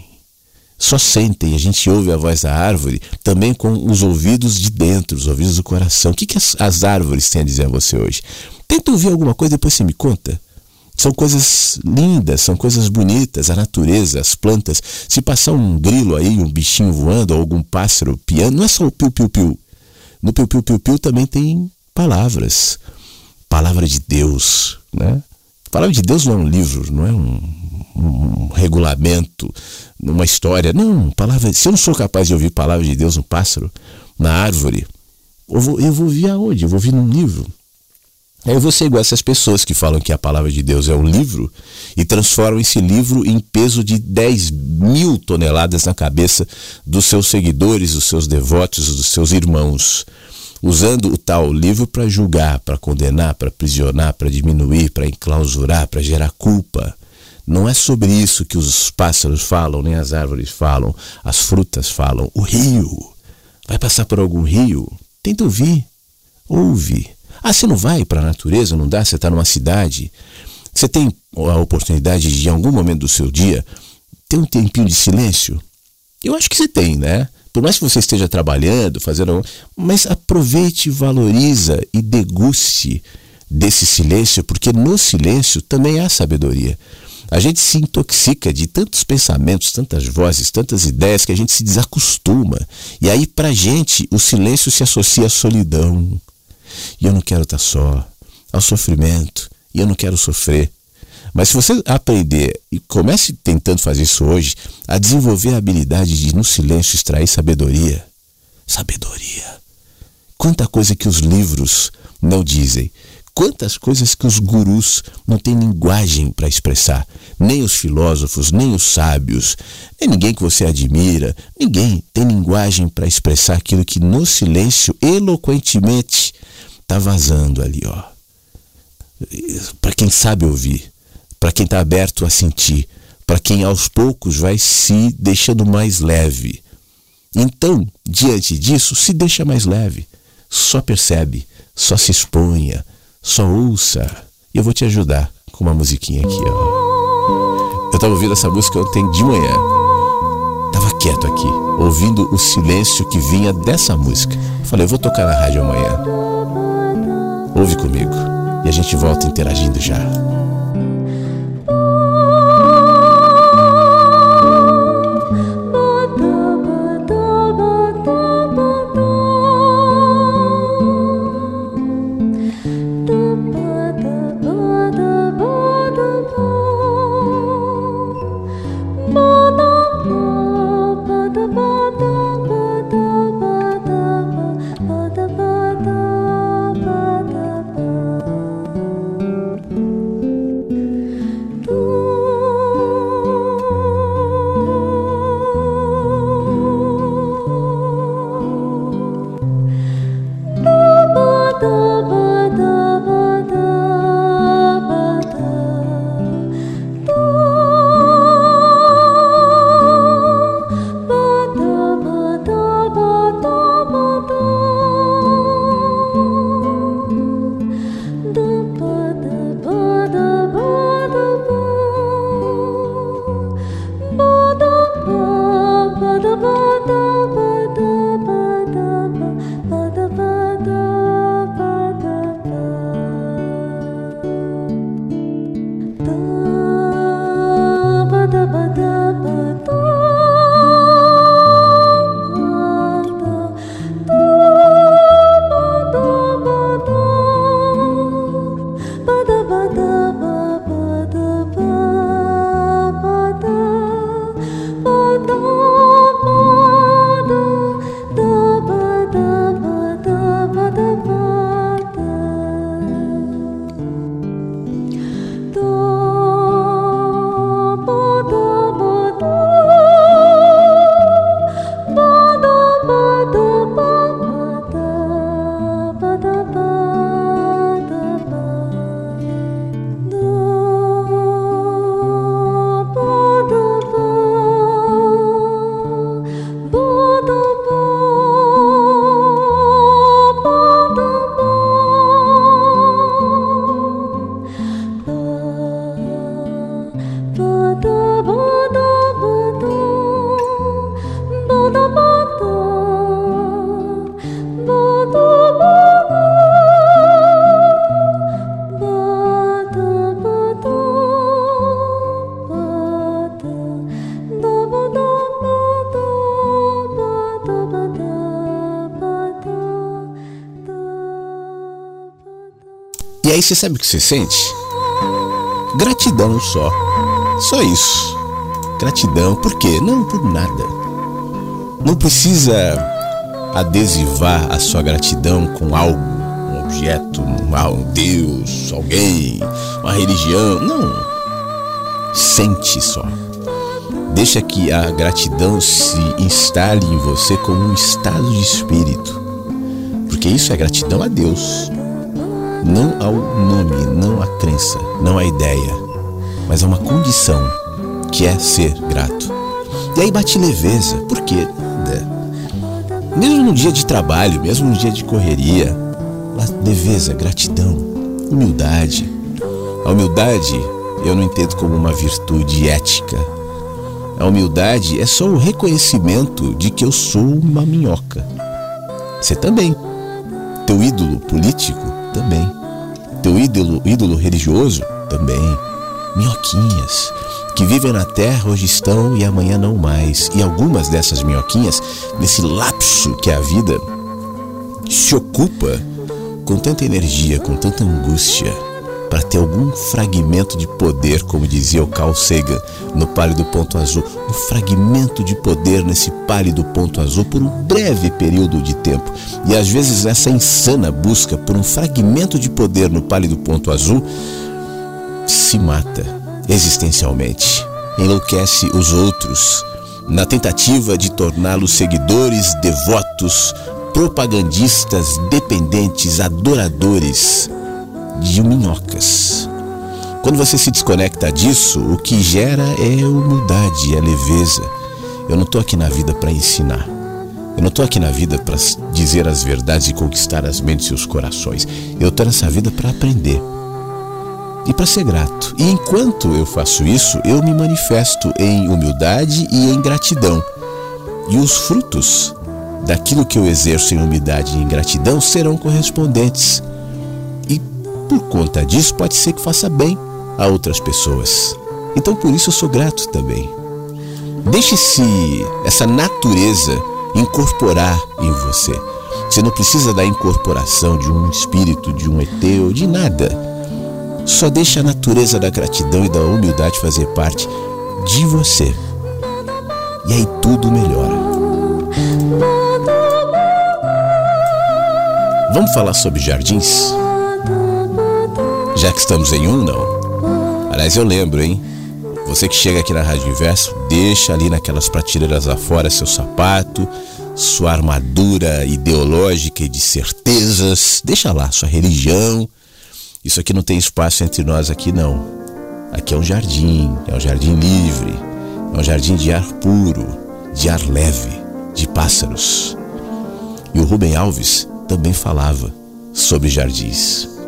só sentem, a gente ouve a voz da árvore também com os ouvidos de dentro, os ouvidos do coração. O que, que as, as árvores têm a dizer a você hoje? Tenta ouvir alguma coisa, depois você me conta. São coisas lindas, são coisas bonitas, a natureza, as plantas. Se passar um grilo aí, um bichinho voando, ou algum pássaro piando, não é só o piu-piu-piu. No piu-piu-piu-piu também tem palavras. Palavra de Deus, né? A palavra de Deus não é um livro, não é um, um regulamento, uma história. Não, palavra. Se eu não sou capaz de ouvir palavra de Deus no pássaro, na árvore, eu vou, eu vou ouvir aonde? Eu vou ouvir num livro. Aí eu vou ser igual essas pessoas que falam que a palavra de Deus é um livro e transformam esse livro em peso de 10 mil toneladas na cabeça dos seus seguidores, dos seus devotos, dos seus irmãos usando o tal livro para julgar, para condenar, para prisionar, para diminuir, para enclausurar, para gerar culpa. Não é sobre isso que os pássaros falam, nem as árvores falam, as frutas falam. O rio. Vai passar por algum rio? Tenta ouvir. Ouve. Ah, você não vai para a natureza, não dá? Você está numa cidade. Você tem a oportunidade de, em algum momento do seu dia, ter um tempinho de silêncio? Eu acho que você tem, né? Por mais que você esteja trabalhando, fazendo. Mas aproveite, valoriza e deguste desse silêncio, porque no silêncio também há sabedoria. A gente se intoxica de tantos pensamentos, tantas vozes, tantas ideias que a gente se desacostuma. E aí, pra gente, o silêncio se associa à solidão. E eu não quero estar só, ao sofrimento, e eu não quero sofrer. Mas se você aprender e comece tentando fazer isso hoje, a desenvolver a habilidade de no silêncio extrair sabedoria. Sabedoria. Quanta coisa que os livros não dizem. Quantas coisas que os gurus não têm linguagem para expressar. Nem os filósofos, nem os sábios, nem ninguém que você admira. Ninguém tem linguagem para expressar aquilo que no silêncio, eloquentemente, está vazando ali, ó. Para quem sabe ouvir para quem está aberto a sentir, para quem aos poucos vai se deixando mais leve. Então, diante disso, se deixa mais leve, só percebe, só se exponha, Só ouça e eu vou te ajudar com uma musiquinha aqui, ó. Eu tava ouvindo essa música ontem de manhã. Tava quieto aqui, ouvindo o silêncio que vinha dessa música. Falei, eu vou tocar na rádio amanhã. Ouve comigo e a gente volta interagindo já. Aí você sabe o que você sente? Gratidão só. Só isso. Gratidão. Por quê? Não por nada. Não precisa adesivar a sua gratidão com algo, um objeto, um Deus, alguém, uma religião. Não. Sente só. Deixa que a gratidão se instale em você como um estado de espírito. Porque isso é gratidão a Deus não ao nome, não à crença, não à ideia, mas a uma condição que é ser grato. E aí bate leveza, por quê? Mesmo no dia de trabalho, mesmo no dia de correria, leveza, gratidão, humildade. A humildade eu não entendo como uma virtude ética. A humildade é só o reconhecimento de que eu sou uma minhoca. Você também. Teu ídolo político também. Teu ídolo, ídolo religioso? Também. Minhoquinhas que vivem na terra hoje estão e amanhã não mais. E algumas dessas minhoquinhas, nesse lapso que é a vida, se ocupa com tanta energia, com tanta angústia, para ter algum fragmento de poder, como dizia o Carl Sagan no Pálido Ponto Azul, um fragmento de poder nesse pálido ponto azul por um breve período de tempo. E às vezes essa insana busca por um fragmento de poder no pálido ponto azul se mata existencialmente, enlouquece os outros na tentativa de torná-los seguidores, devotos, propagandistas, dependentes, adoradores de minhocas. Quando você se desconecta disso, o que gera é humildade, é leveza. Eu não estou aqui na vida para ensinar. Eu não estou aqui na vida para dizer as verdades e conquistar as mentes e os corações. Eu estou nessa vida para aprender e para ser grato. E enquanto eu faço isso, eu me manifesto em humildade e em gratidão. E os frutos daquilo que eu exerço em humildade e em gratidão serão correspondentes. Por conta disso, pode ser que faça bem a outras pessoas. Então por isso eu sou grato também. Deixe-se essa natureza incorporar em você. Você não precisa da incorporação de um espírito, de um ET de nada. Só deixe a natureza da gratidão e da humildade fazer parte de você. E aí tudo melhora. Vamos falar sobre jardins? Já que estamos em um, não? Aliás, eu lembro, hein? Você que chega aqui na Rádio Inverso, deixa ali naquelas prateleiras afora seu sapato, sua armadura ideológica e de certezas. Deixa lá sua religião. Isso aqui não tem espaço entre nós aqui não. Aqui é um jardim, é um jardim livre, é um jardim de ar puro, de ar leve, de pássaros. E o Rubem Alves também falava sobre jardins.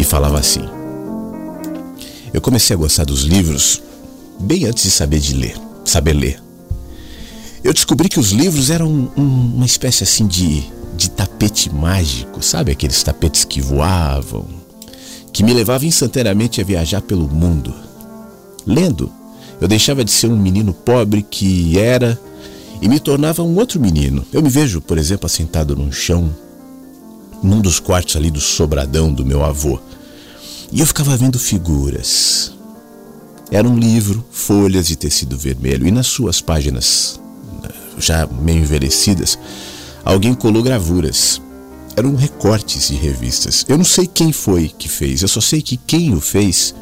E falava assim: Eu comecei a gostar dos livros bem antes de saber de ler, saber ler. Eu descobri que os livros eram um, uma espécie assim de, de tapete mágico, sabe aqueles tapetes que voavam, que me levavam instantaneamente a viajar pelo mundo. Lendo, eu deixava de ser um menino pobre que era e me tornava um outro menino. Eu me vejo, por exemplo, assentado num chão, num dos quartos ali do sobradão do meu avô. E eu ficava vendo figuras. Era um livro, folhas de tecido vermelho, e nas suas páginas, já meio envelhecidas, alguém colou gravuras. Eram recortes de revistas. Eu não sei quem foi que fez, eu só sei que quem o fez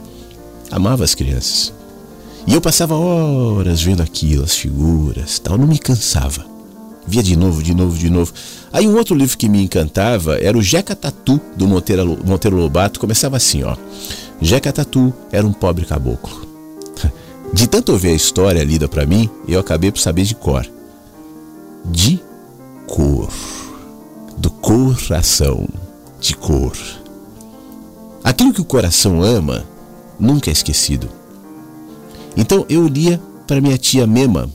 amava as crianças. E eu passava horas vendo aquilo, as figuras, tal, não me cansava. Via de novo, de novo, de novo. Aí um outro livro que me encantava era o Jeca Tatu, do Monteiro, Monteiro Lobato. Começava assim, ó. Jeca Tatu era um pobre caboclo. De tanto ouvir a história lida para mim, eu acabei por saber de cor. De cor. Do coração. De cor. Aquilo que o coração ama nunca é esquecido. Então eu lia para minha tia Mema,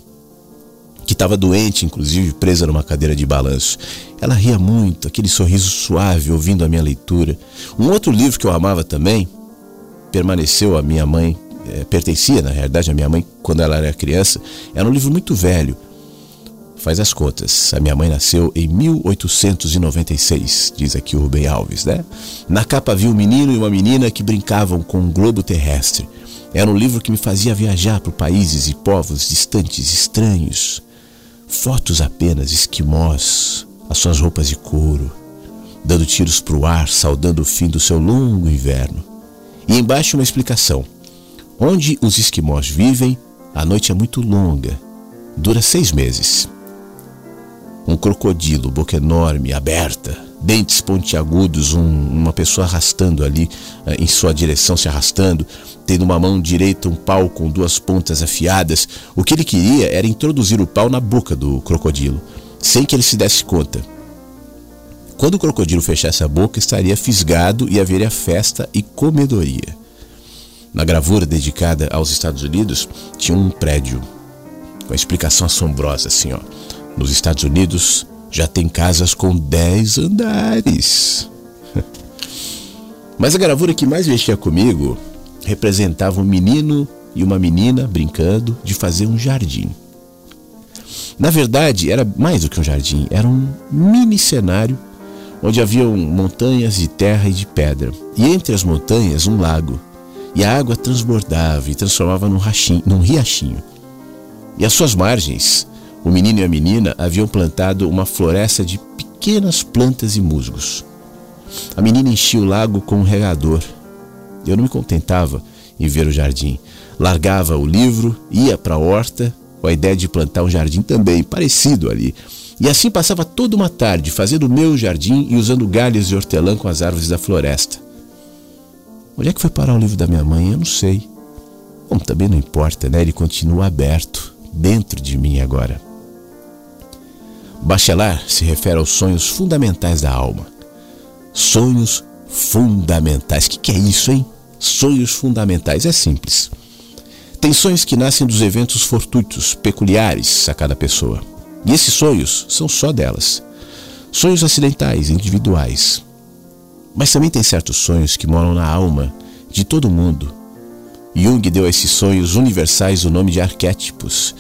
que estava doente, inclusive presa numa cadeira de balanço. Ela ria muito, aquele sorriso suave ouvindo a minha leitura. Um outro livro que eu amava também permaneceu à minha mãe, é, pertencia na realidade à minha mãe quando ela era criança. Era um livro muito velho. Faz as contas. A minha mãe nasceu em 1896, diz aqui o Rubem Alves, né? Na capa havia um menino e uma menina que brincavam com um globo terrestre. Era um livro que me fazia viajar por países e povos distantes, estranhos. Fotos apenas, esquimós, as suas roupas de couro, dando tiros para o ar, saudando o fim do seu longo inverno. E embaixo uma explicação. Onde os esquimós vivem, a noite é muito longa, dura seis meses. Um crocodilo, boca enorme, aberta, dentes pontiagudos, um, uma pessoa arrastando ali uh, em sua direção, se arrastando, tendo uma mão direita um pau com duas pontas afiadas. O que ele queria era introduzir o pau na boca do crocodilo, sem que ele se desse conta. Quando o crocodilo fechasse a boca, estaria fisgado e haveria festa e comedoria. Na gravura dedicada aos Estados Unidos, tinha um prédio com a explicação assombrosa assim, ó. Nos Estados Unidos, já tem casas com 10 andares. Mas a gravura que mais mexia comigo representava um menino e uma menina brincando de fazer um jardim. Na verdade, era mais do que um jardim, era um mini cenário onde haviam montanhas de terra e de pedra, e entre as montanhas um lago, e a água transbordava e transformava num, rachinho, num riachinho. E às suas margens o menino e a menina haviam plantado uma floresta de pequenas plantas e musgos. A menina enchia o lago com um regador. Eu não me contentava em ver o jardim. Largava o livro, ia para a horta com a ideia de plantar um jardim também, parecido ali. E assim passava toda uma tarde fazendo o meu jardim e usando galhos de hortelã com as árvores da floresta. Onde é que foi parar o livro da minha mãe? Eu não sei. Bom, também não importa, né? Ele continua aberto dentro de mim agora. Bachelard se refere aos sonhos fundamentais da alma. Sonhos fundamentais. O que, que é isso, hein? Sonhos fundamentais. É simples. Tem sonhos que nascem dos eventos fortuitos, peculiares a cada pessoa. E esses sonhos são só delas. Sonhos acidentais, individuais. Mas também tem certos sonhos que moram na alma de todo mundo. Jung deu a esses sonhos universais o nome de arquétipos.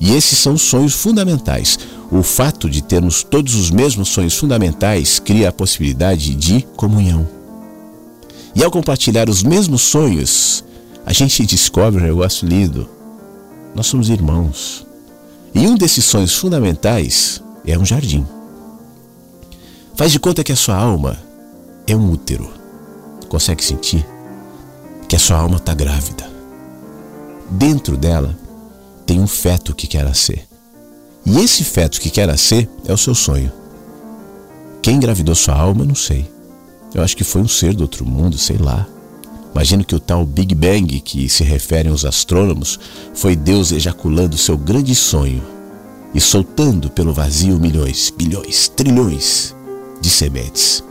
E esses são sonhos fundamentais. O fato de termos todos os mesmos sonhos fundamentais cria a possibilidade de comunhão. E ao compartilhar os mesmos sonhos, a gente descobre um negócio lindo. Nós somos irmãos. E um desses sonhos fundamentais é um jardim. Faz de conta que a sua alma é um útero. Consegue sentir que a sua alma está grávida. Dentro dela tem um feto que quer nascer. E esse feto que quer nascer é o seu sonho. Quem engravidou sua alma, não sei. Eu acho que foi um ser do outro mundo, sei lá. Imagino que o tal Big Bang, que se referem os astrônomos, foi Deus ejaculando seu grande sonho e soltando pelo vazio milhões, bilhões, trilhões de sementes.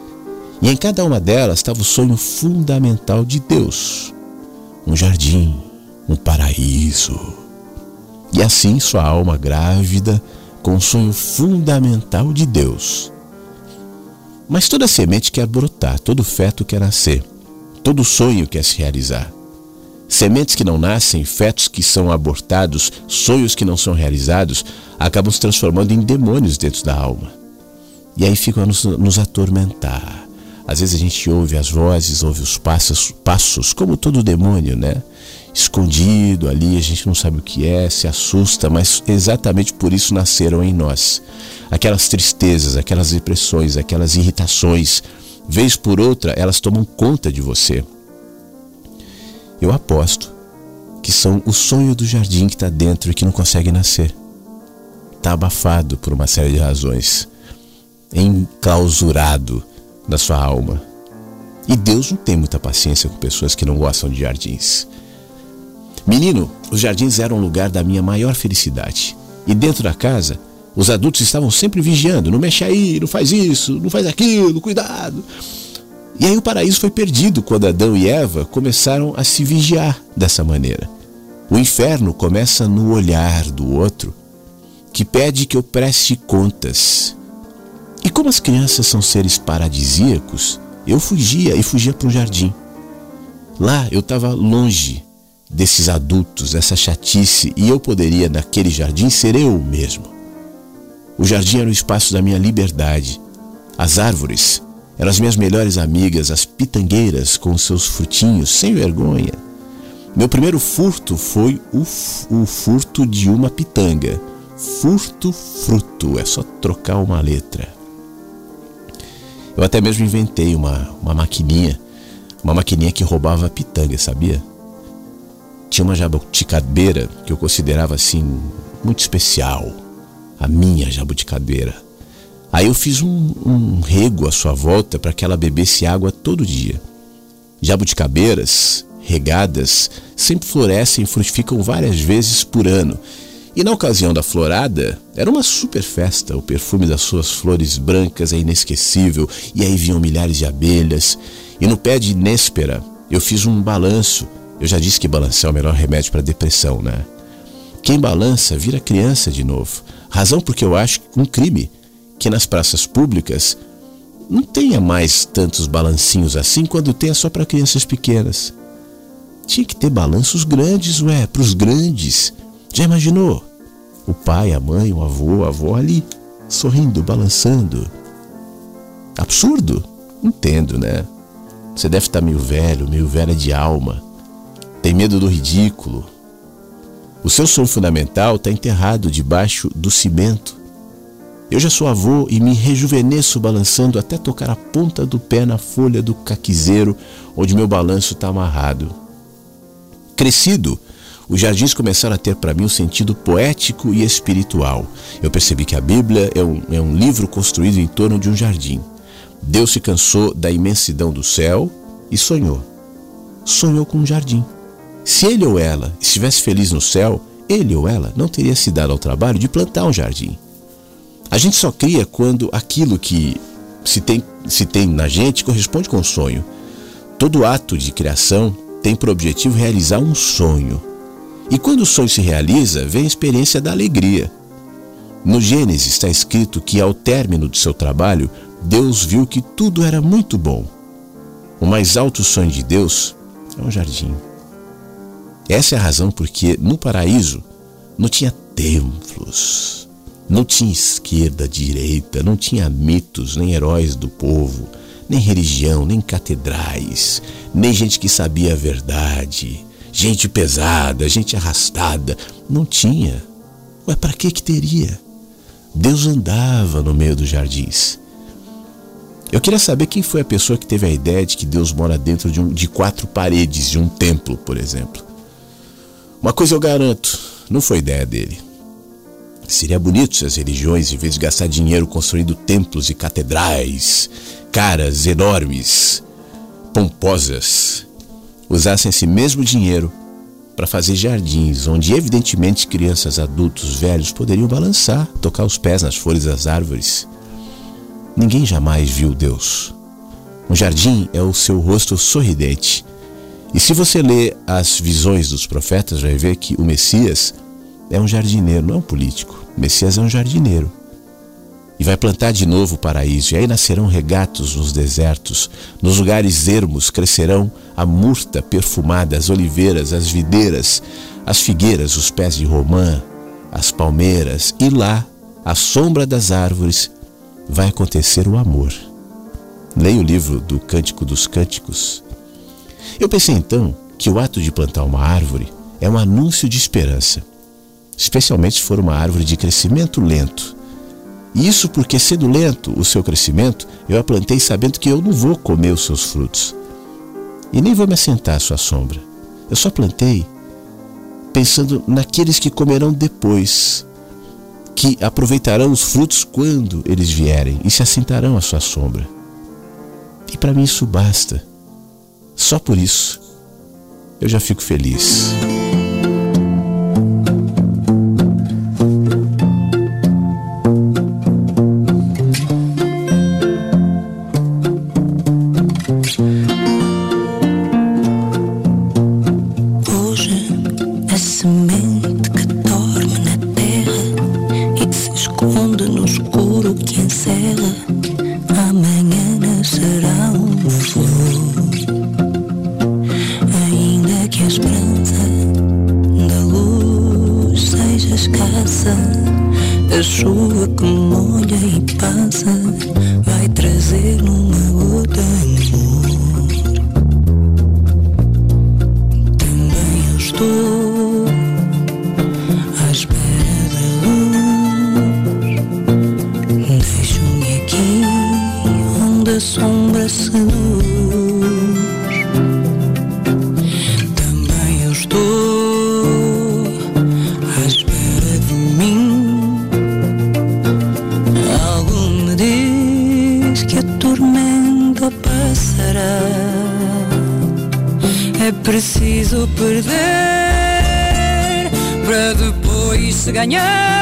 E em cada uma delas estava o sonho fundamental de Deus: um jardim, um paraíso. E assim sua alma grávida com o sonho fundamental de Deus. Mas toda semente quer brotar, todo feto quer nascer, todo sonho quer se realizar. Sementes que não nascem, fetos que são abortados, sonhos que não são realizados, acabam se transformando em demônios dentro da alma. E aí ficam a nos, nos atormentar às vezes a gente ouve as vozes, ouve os passos, passos, como todo demônio, né? Escondido ali, a gente não sabe o que é, se assusta, mas exatamente por isso nasceram em nós. Aquelas tristezas, aquelas depressões, aquelas irritações, vez por outra, elas tomam conta de você. Eu aposto que são o sonho do jardim que está dentro e que não consegue nascer. Está abafado por uma série de razões, enclausurado da sua alma. E Deus não tem muita paciência com pessoas que não gostam de jardins. Menino, os jardins eram o lugar da minha maior felicidade. E dentro da casa, os adultos estavam sempre vigiando: não mexe aí, não faz isso, não faz aquilo, cuidado. E aí o paraíso foi perdido quando Adão e Eva começaram a se vigiar dessa maneira. O inferno começa no olhar do outro, que pede que eu preste contas e como as crianças são seres paradisíacos, eu fugia e fugia para um jardim. Lá eu estava longe desses adultos, dessa chatice, e eu poderia, naquele jardim, ser eu mesmo. O jardim era o espaço da minha liberdade. As árvores eram as minhas melhores amigas, as pitangueiras com seus frutinhos, sem vergonha. Meu primeiro furto foi o, o furto de uma pitanga. Furto, fruto, é só trocar uma letra. Eu até mesmo inventei uma, uma maquininha, uma maquininha que roubava pitanga, sabia? Tinha uma jabuticabeira que eu considerava assim muito especial, a minha jabuticabeira. Aí eu fiz um, um rego à sua volta para que ela bebesse água todo dia. Jabuticabeiras regadas sempre florescem e frutificam várias vezes por ano e na ocasião da florada, era uma super festa. O perfume das suas flores brancas é inesquecível, e aí vinham milhares de abelhas. E no pé de Néspera, eu fiz um balanço. Eu já disse que balançar é o melhor remédio para depressão, né? Quem balança vira criança de novo. Razão porque eu acho um crime que nas praças públicas não tenha mais tantos balancinhos assim quando tenha só para crianças pequenas. Tinha que ter balanços grandes, ué, para os grandes. Já imaginou? O pai, a mãe, o avô, a avó ali, sorrindo, balançando. Absurdo? Entendo, né? Você deve estar meio velho, meio velha de alma. Tem medo do ridículo. O seu sonho fundamental está enterrado debaixo do cimento. Eu já sou avô e me rejuvenesço balançando até tocar a ponta do pé na folha do caquizeiro onde meu balanço está amarrado. Crescido, os jardins começaram a ter para mim um sentido poético e espiritual. Eu percebi que a Bíblia é um, é um livro construído em torno de um jardim. Deus se cansou da imensidão do céu e sonhou. Sonhou com um jardim. Se ele ou ela estivesse feliz no céu, ele ou ela não teria se dado ao trabalho de plantar um jardim. A gente só cria quando aquilo que se tem, se tem na gente corresponde com o sonho. Todo ato de criação tem por objetivo realizar um sonho. E quando o sonho se realiza, vem a experiência da alegria. No Gênesis está escrito que, ao término do seu trabalho, Deus viu que tudo era muito bom. O mais alto sonho de Deus é um jardim. Essa é a razão porque no paraíso não tinha templos, não tinha esquerda, direita, não tinha mitos, nem heróis do povo, nem religião, nem catedrais, nem gente que sabia a verdade, gente pesada, gente arrastada. Não tinha. Ué, para que que teria? Deus andava no meio dos jardins. Eu queria saber quem foi a pessoa que teve a ideia de que Deus mora dentro de, um, de quatro paredes de um templo, por exemplo. Uma coisa eu garanto, não foi ideia dele. Seria bonito se as religiões, em vez de gastar dinheiro construindo templos e catedrais, caras enormes, pomposas, usassem esse mesmo dinheiro para fazer jardins onde, evidentemente, crianças, adultos, velhos poderiam balançar, tocar os pés nas folhas das árvores. Ninguém jamais viu Deus. Um jardim é o seu rosto sorridente. E se você ler as visões dos profetas, vai ver que o Messias é um jardineiro, não é um político. O Messias é um jardineiro. E vai plantar de novo o paraíso, e aí nascerão regatos nos desertos, nos lugares ermos crescerão a murta perfumada, as oliveiras, as videiras, as figueiras, os pés de romã, as palmeiras, e lá, à sombra das árvores, vai acontecer o amor. Leia o livro do Cântico dos Cânticos. Eu pensei então que o ato de plantar uma árvore é um anúncio de esperança, especialmente se for uma árvore de crescimento lento. E isso porque, sendo lento o seu crescimento, eu a plantei sabendo que eu não vou comer os seus frutos e nem vou me assentar à sua sombra. Eu só plantei pensando naqueles que comerão depois que aproveitarão os frutos quando eles vierem e se assentarão à sua sombra. E para mim isso basta. Só por isso eu já fico feliz. Algum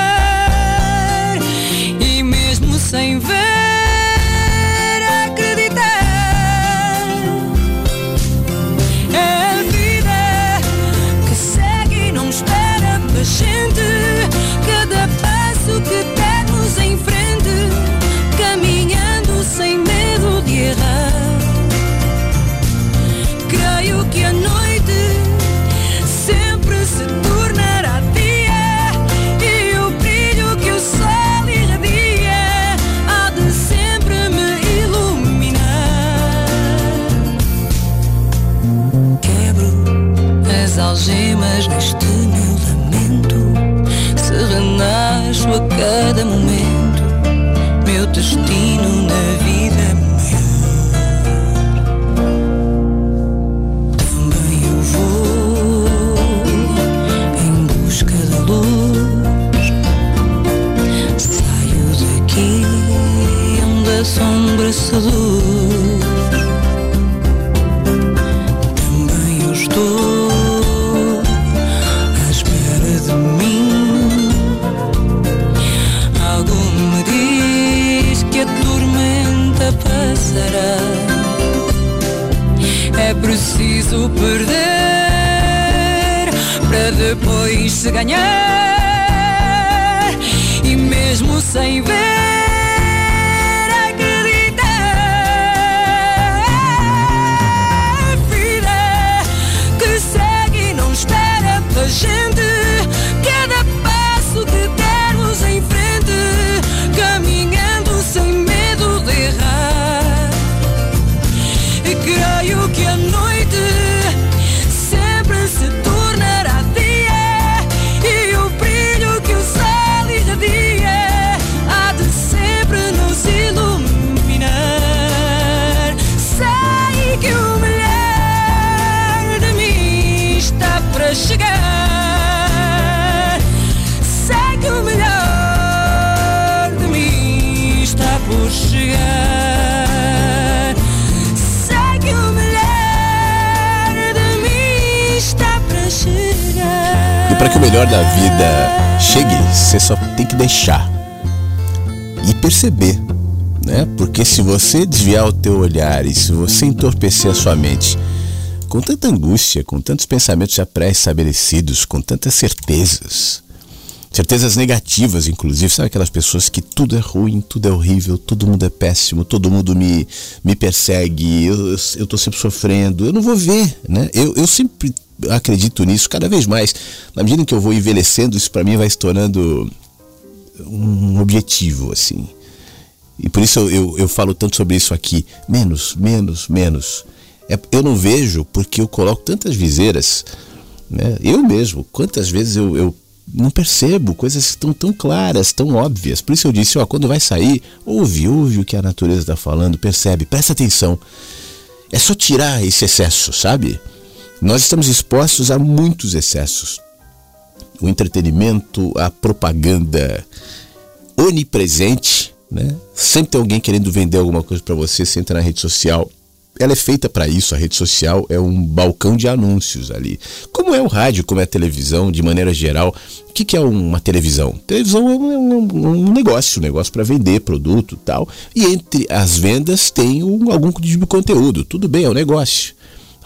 perceber, né? Porque se você desviar o teu olhar e se você entorpecer a sua mente com tanta angústia, com tantos pensamentos já pré-estabelecidos, com tantas certezas, certezas negativas, inclusive, sabe aquelas pessoas que tudo é ruim, tudo é horrível, todo mundo é péssimo, todo mundo me, me persegue, eu, eu, tô sempre sofrendo, eu não vou ver, né? Eu, eu sempre acredito nisso cada vez mais. Na medida em que eu vou envelhecendo, isso para mim vai se tornando um objetivo, assim. E por isso eu, eu, falo tanto sobre isso aqui. Menos, menos, menos. É, eu não vejo porque eu coloco tantas viseiras. Né? Eu mesmo, quantas vezes eu, eu não percebo coisas que estão tão claras, tão óbvias. Por isso eu disse, ó, quando vai sair, ouve, ouve o que a natureza está falando, percebe, presta atenção. É só tirar esse excesso, sabe? Nós estamos expostos a muitos excessos. O entretenimento, a propaganda onipresente, né? Sempre tem alguém querendo vender alguma coisa para você, você entra na rede social. Ela é feita para isso, a rede social é um balcão de anúncios ali. Como é o rádio, como é a televisão, de maneira geral. O que, que é uma televisão? Televisão é um, é um, um negócio, um negócio para vender produto tal. E entre as vendas tem um, algum tipo de conteúdo. Tudo bem, é um negócio.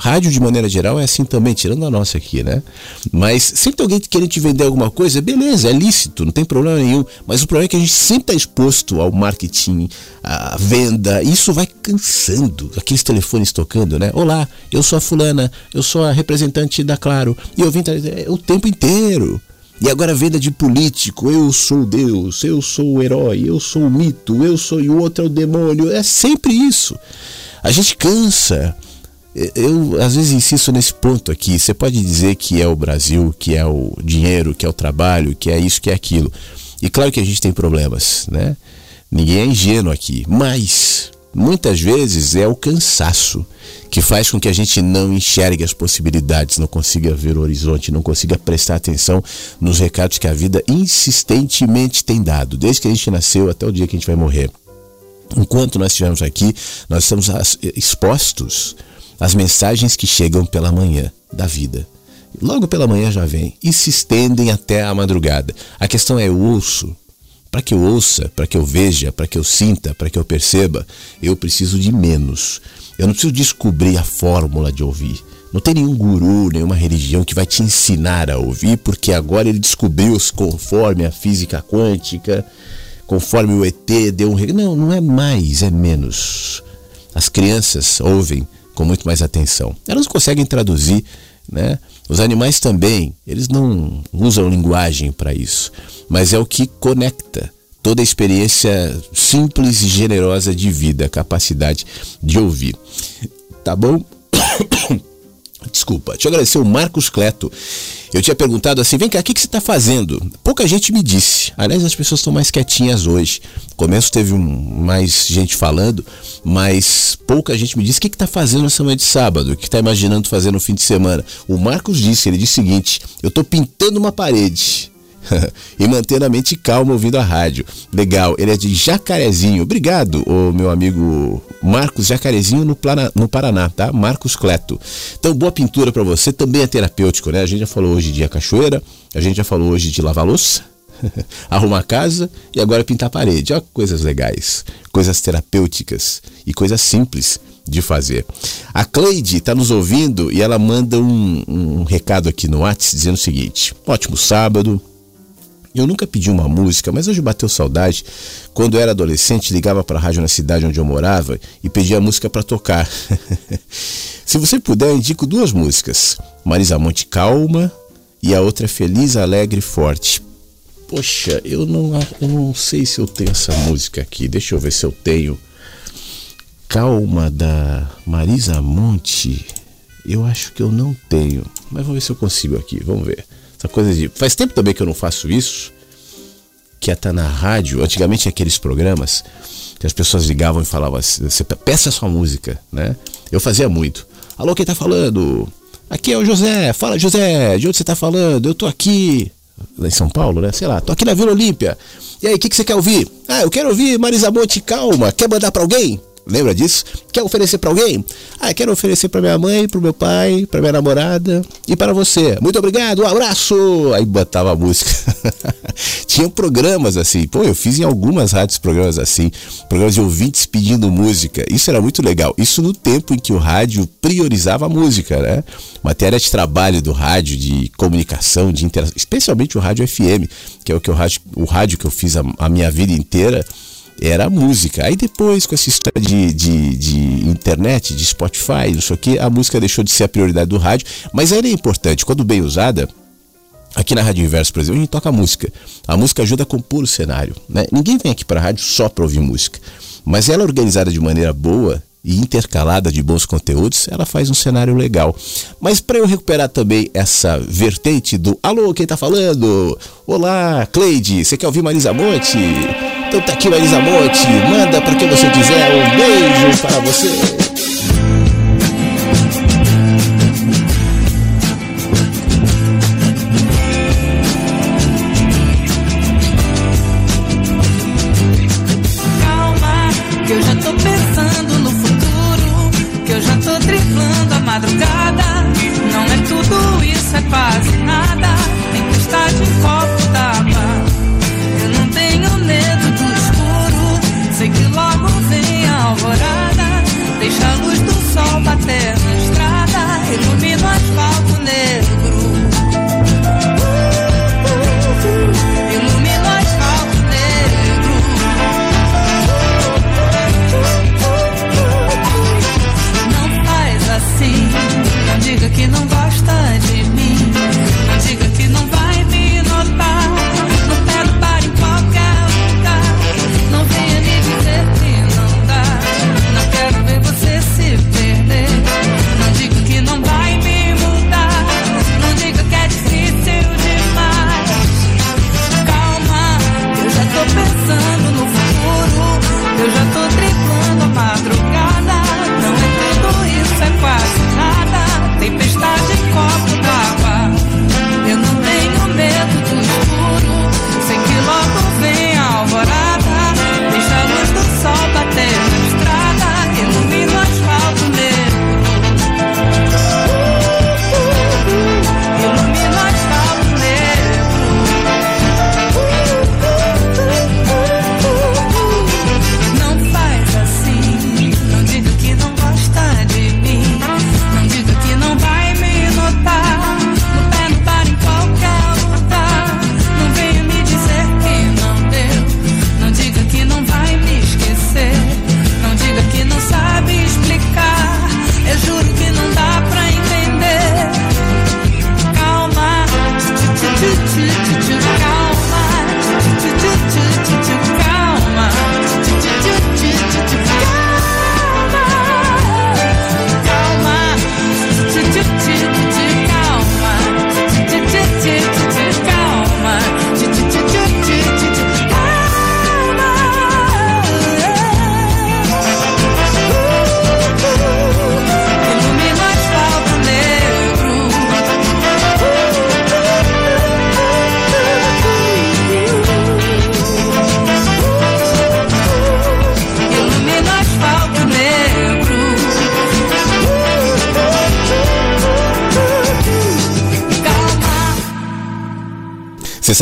Rádio, de maneira geral, é assim também, tirando a nossa aqui, né? Mas sempre tem alguém querendo te vender alguma coisa, beleza, é lícito, não tem problema nenhum. Mas o problema é que a gente sempre está exposto ao marketing, à venda, e isso vai cansando. Aqueles telefones tocando, né? Olá, eu sou a fulana, eu sou a representante da Claro, e eu vim é, o tempo inteiro. E agora venda de político, eu sou Deus, eu sou o herói, eu sou o mito, eu sou e o outro é o demônio. É sempre isso. A gente cansa. Eu às vezes insisto nesse ponto aqui. Você pode dizer que é o Brasil, que é o dinheiro, que é o trabalho, que é isso, que é aquilo. E claro que a gente tem problemas, né? Ninguém é ingênuo aqui. Mas muitas vezes é o cansaço que faz com que a gente não enxergue as possibilidades, não consiga ver o horizonte, não consiga prestar atenção nos recados que a vida insistentemente tem dado, desde que a gente nasceu até o dia que a gente vai morrer. Enquanto nós estivermos aqui, nós estamos expostos as mensagens que chegam pela manhã da vida. Logo pela manhã já vem e se estendem até a madrugada. A questão é: eu ouço? Para que eu ouça, para que eu veja, para que eu sinta, para que eu perceba, eu preciso de menos. Eu não preciso descobrir a fórmula de ouvir. Não tem nenhum guru, nenhuma religião que vai te ensinar a ouvir, porque agora ele descobriu conforme a física quântica, conforme o ET deu um. Não, não é mais, é menos. As crianças ouvem com muito mais atenção. Elas conseguem traduzir, né? Os animais também, eles não usam linguagem para isso, mas é o que conecta toda a experiência simples e generosa de vida, a capacidade de ouvir. Tá bom? Desculpa, eu agradecer o Marcos Cleto. Eu tinha perguntado assim: vem cá, o que, que você está fazendo? Pouca gente me disse. Aliás, as pessoas estão mais quietinhas hoje. No começo teve um, mais gente falando, mas pouca gente me disse: o que está fazendo essa manhã de sábado? O que está imaginando fazer no fim de semana? O Marcos disse: ele disse o seguinte: eu estou pintando uma parede. e mantendo a mente calma ouvindo a rádio. Legal, ele é de Jacarezinho. Obrigado, o meu amigo Marcos Jacarezinho no, Plana, no Paraná, tá? Marcos Cleto. Então, boa pintura para você, também é terapêutico, né? A gente já falou hoje de a cachoeira, a gente já falou hoje de lavar louça, arrumar casa e agora pintar a parede. Olha coisas legais, coisas terapêuticas e coisas simples de fazer. A Cleide está nos ouvindo e ela manda um, um recado aqui no WhatsApp dizendo o seguinte: ótimo sábado. Eu nunca pedi uma música, mas hoje bateu saudade. Quando eu era adolescente, ligava para a rádio na cidade onde eu morava e pedia música para tocar. Se você puder, indico duas músicas: Marisa Monte Calma e a outra é Feliz, Alegre e Forte. Poxa, eu não, eu não sei se eu tenho essa música aqui. Deixa eu ver se eu tenho. Calma da Marisa Monte. Eu acho que eu não tenho. Mas vamos ver se eu consigo aqui. Vamos ver. Essa coisa de. Faz tempo também que eu não faço isso. Que é tá na rádio. Antigamente aqueles programas que as pessoas ligavam e falavam assim, você peça a sua música, né? Eu fazia muito. Alô, quem tá falando? Aqui é o José. Fala, José. De onde você tá falando? Eu tô aqui. Em São Paulo, né? Sei lá, tô aqui na Vila Olímpia. E aí, o que, que você quer ouvir? Ah, eu quero ouvir Marisa Monte, calma. Quer mandar pra alguém? Lembra disso? Quer oferecer para alguém? Ah, quero oferecer para minha mãe, para meu pai, para minha namorada e para você. Muito obrigado, um abraço! Aí botava a música. Tinha programas assim. Pô, eu fiz em algumas rádios programas assim, programas de ouvintes pedindo música. Isso era muito legal. Isso no tempo em que o rádio priorizava a música, né? Matéria de trabalho do rádio, de comunicação, de interação, especialmente o rádio FM, que é o que o rádio, o rádio que eu fiz a, a minha vida inteira era a música. Aí depois, com essa história de, de, de, internet, de Spotify, não sei o que, a música deixou de ser a prioridade do rádio, mas ela é importante. Quando bem usada, aqui na Rádio Inverso, por exemplo, a gente toca música. A música ajuda a compor o cenário. Né? Ninguém vem aqui para a rádio só para ouvir música. Mas ela organizada de maneira boa e intercalada de bons conteúdos, ela faz um cenário legal. Mas para eu recuperar também essa vertente do Alô, quem tá falando? Olá, Cleide, você quer ouvir Marisa Monte? Então tá aqui Marisa Monte, manda para quem você quiser, um beijo para você.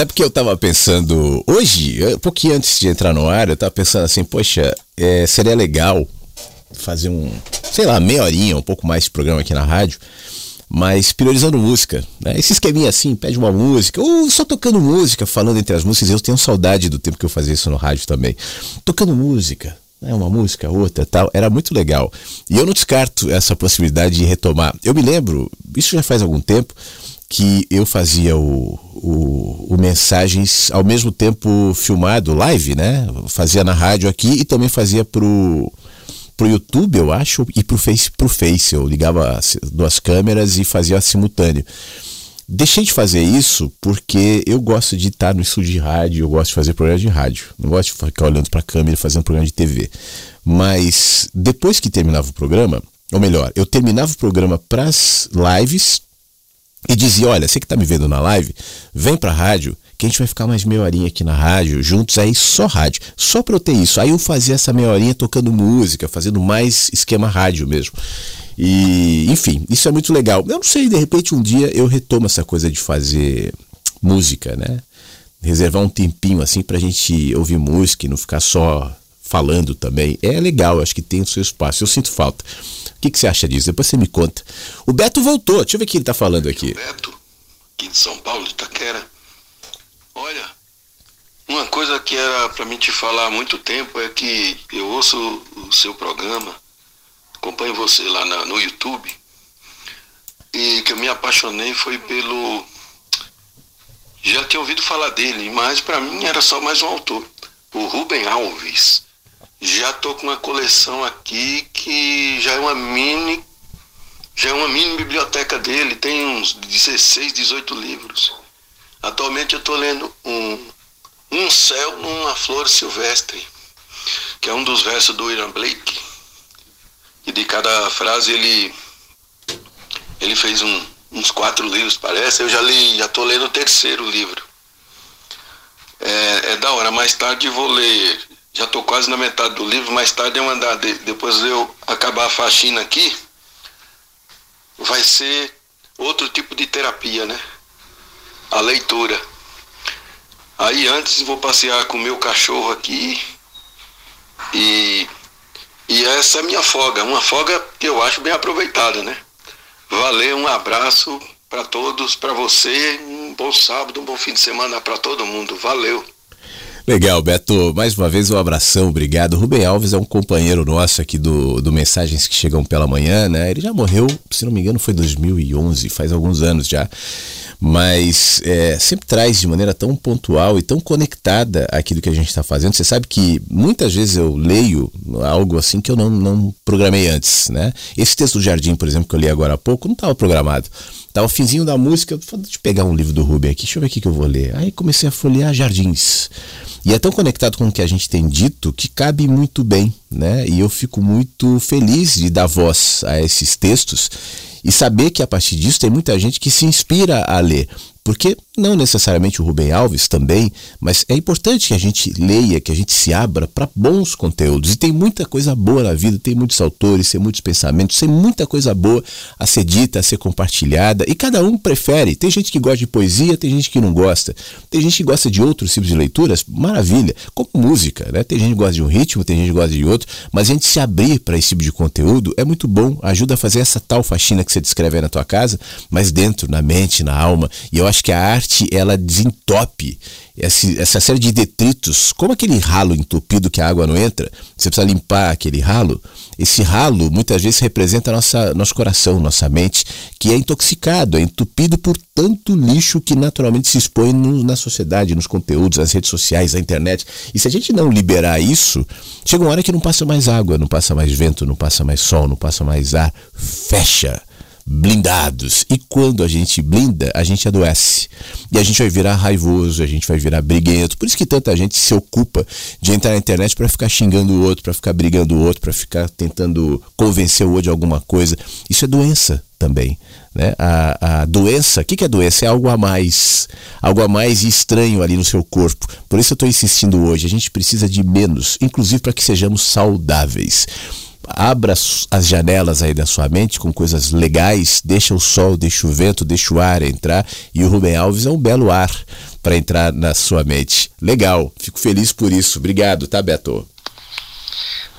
Sabe que eu tava pensando hoje, um pouquinho antes de entrar no ar, eu tava pensando assim, poxa, é, seria legal fazer um, sei lá, meia horinha, um pouco mais de programa aqui na rádio, mas priorizando música. Né? Esse esqueminha assim, pede uma música, ou só tocando música, falando entre as músicas. Eu tenho saudade do tempo que eu fazia isso no rádio também. Tocando música, né? uma música, outra tal. Era muito legal. E eu não descarto essa possibilidade de retomar. Eu me lembro, isso já faz algum tempo, que eu fazia o, o, o, mensagens ao mesmo tempo filmado, live, né? Fazia na rádio aqui e também fazia pro pro YouTube, eu acho, e pro Face, pro Face. Eu ligava duas câmeras e fazia simultâneo. Deixei de fazer isso porque eu gosto de estar no estúdio de rádio, eu gosto de fazer programa de rádio. Não gosto de ficar olhando para a câmera fazendo programa de TV. Mas depois que terminava o programa, ou melhor, eu terminava o programa para as lives e dizia: Olha, você que está me vendo na live, vem para a rádio que a gente vai ficar mais meia horinha aqui na rádio, juntos aí só rádio, só para eu ter isso. Aí eu fazia essa meia horinha tocando música, fazendo mais esquema rádio mesmo. E, enfim, isso é muito legal. Eu não sei, de repente um dia eu retomo essa coisa de fazer música, né? Reservar um tempinho assim pra gente ouvir música e não ficar só falando também. É legal, acho que tem o seu espaço. Eu sinto falta. O que, que você acha disso? Depois você me conta. O Beto voltou, deixa eu ver o que ele tá falando aqui. O Beto, aqui de São Paulo, de Itaquera. Olha, uma coisa que era para mim te falar há muito tempo é que eu ouço o seu programa, acompanho você lá na, no YouTube, e que eu me apaixonei foi pelo. Já tinha ouvido falar dele, mas para mim era só mais um autor, o Rubem Alves. Já tô com uma coleção aqui que já é uma mini já é uma mini biblioteca dele, tem uns 16, 18 livros. Atualmente eu estou lendo um, um céu numa flor silvestre, que é um dos versos do William Blake. E de cada frase ele, ele fez um, uns quatro livros, parece. Eu já li, já estou lendo o terceiro livro. É, é, da hora. Mais tarde vou ler. Já estou quase na metade do livro. Mais tarde eu andar. De, depois eu acabar a faxina aqui. Vai ser outro tipo de terapia, né? a leitura. Aí antes vou passear com o meu cachorro aqui e, e essa é a minha folga, uma folga que eu acho bem aproveitada, né? Valeu, um abraço para todos, para você, um bom sábado, um bom fim de semana para todo mundo. Valeu. Legal, Beto. Mais uma vez um abração, obrigado. Rubem Alves é um companheiro nosso aqui do, do Mensagens que Chegam pela Manhã, né? Ele já morreu, se não me engano, foi 2011, faz alguns anos já mas é, sempre traz de maneira tão pontual e tão conectada aquilo que a gente está fazendo. Você sabe que muitas vezes eu leio algo assim que eu não, não programei antes, né? Esse texto do Jardim, por exemplo, que eu li agora há pouco, não estava programado. Tá o finzinho da música, deixa eu pegar um livro do Rubem aqui, deixa eu ver o que eu vou ler. Aí comecei a folhear Jardins. E é tão conectado com o que a gente tem dito que cabe muito bem, né? E eu fico muito feliz de dar voz a esses textos e saber que a partir disso tem muita gente que se inspira a ler. Porque não necessariamente o Rubem Alves também, mas é importante que a gente leia, que a gente se abra para bons conteúdos. E tem muita coisa boa na vida, tem muitos autores, tem muitos pensamentos, tem muita coisa boa a ser dita, a ser compartilhada. E cada um prefere. Tem gente que gosta de poesia, tem gente que não gosta. Tem gente que gosta de outros tipos de leituras, maravilha. Como música, né? Tem gente que gosta de um ritmo, tem gente que gosta de outro. Mas a gente se abrir para esse tipo de conteúdo é muito bom, ajuda a fazer essa tal faxina que você descreve aí na tua casa, mas dentro, na mente, na alma. E eu acho que a arte ela desentope essa série de detritos, como aquele ralo entupido que a água não entra, você precisa limpar aquele ralo. Esse ralo muitas vezes representa nossa, nosso coração, nossa mente, que é intoxicado, é entupido por tanto lixo que naturalmente se expõe no, na sociedade, nos conteúdos, nas redes sociais, na internet. E se a gente não liberar isso, chega uma hora que não passa mais água, não passa mais vento, não passa mais sol, não passa mais ar, fecha blindados. E quando a gente blinda, a gente adoece. E a gente vai virar raivoso, a gente vai virar briguento. Por isso que tanta gente se ocupa de entrar na internet para ficar xingando o outro, para ficar brigando o outro, para ficar tentando convencer o outro de alguma coisa. Isso é doença também. Né? A, a doença, o que, que é doença? É algo a mais, algo a mais estranho ali no seu corpo. Por isso eu estou insistindo hoje, a gente precisa de menos, inclusive para que sejamos saudáveis abra as janelas aí da sua mente com coisas legais, deixa o sol, deixa o vento, deixa o ar entrar. E o Rubem Alves é um belo ar para entrar na sua mente. Legal, fico feliz por isso. Obrigado, tá, Beto?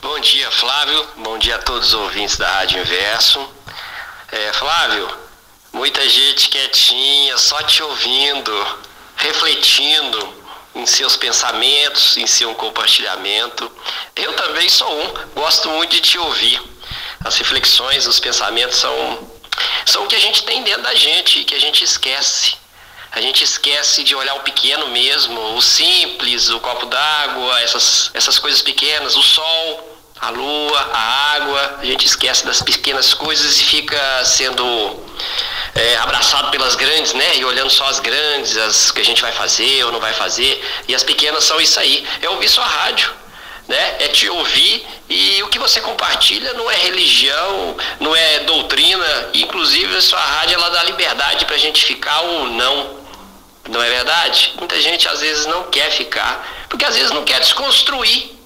Bom dia, Flávio. bom dia a todos os ouvintes da Rádio Inverso. É, Flávio, muita gente quietinha, só te ouvindo, refletindo em seus pensamentos, em seu compartilhamento. Eu também sou um, gosto muito de te ouvir. As reflexões, os pensamentos são, são o que a gente tem dentro da gente, que a gente esquece. A gente esquece de olhar o pequeno mesmo, o simples, o copo d'água, essas, essas coisas pequenas, o sol, a lua, a água. A gente esquece das pequenas coisas e fica sendo é, abraçado pelas grandes, né? E olhando só as grandes, as que a gente vai fazer ou não vai fazer. E as pequenas são isso aí. É ouvir sua rádio, né? É te ouvir e o que você compartilha não é religião, não é doutrina. Inclusive a sua rádio ela dá liberdade para a gente ficar ou não. Não é verdade? Muita gente às vezes não quer ficar, porque às vezes não quer desconstruir,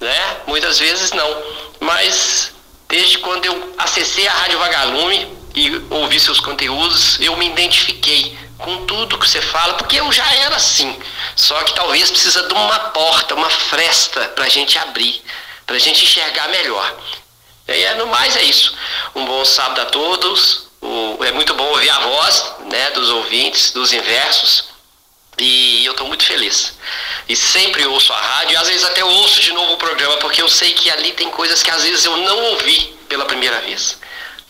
né? Muitas vezes não. Mas desde quando eu acessei a Rádio Vagalume, e ouvir seus conteúdos, eu me identifiquei com tudo que você fala, porque eu já era assim. Só que talvez precisa de uma porta, uma fresta para a gente abrir, para a gente enxergar melhor. E aí, no mais é isso. Um bom sábado a todos. O, é muito bom ouvir a voz né, dos ouvintes, dos inversos. E eu estou muito feliz. E sempre ouço a rádio, e às vezes até ouço de novo o programa, porque eu sei que ali tem coisas que às vezes eu não ouvi pela primeira vez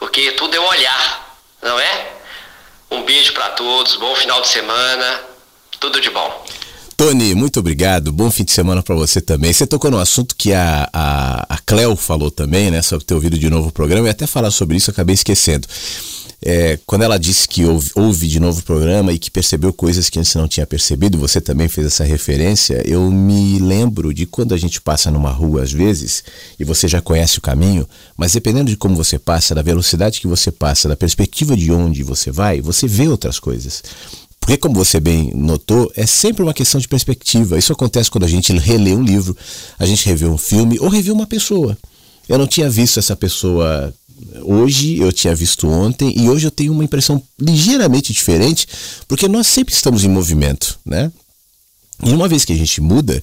porque tudo é um olhar, não é? Um beijo para todos, bom final de semana, tudo de bom. Tony, muito obrigado. Bom fim de semana para você também. Você tocou no assunto que a, a, a Cleo falou também, né? Sobre ter ouvido de novo o programa e até falar sobre isso, acabei esquecendo é, quando ela disse que ouve, ouve, de novo o programa e que percebeu coisas que antes não tinha percebido, você também fez essa referência. Eu me lembro de quando a gente passa numa rua às vezes e você já conhece o caminho, mas dependendo de como você passa, da velocidade que você passa, da perspectiva de onde você vai, você vê outras coisas. Porque, como você bem notou, é sempre uma questão de perspectiva. Isso acontece quando a gente relê um livro, a gente revê um filme ou revê uma pessoa. Eu não tinha visto essa pessoa hoje, eu tinha visto ontem e hoje eu tenho uma impressão ligeiramente diferente, porque nós sempre estamos em movimento, né? E uma vez que a gente muda,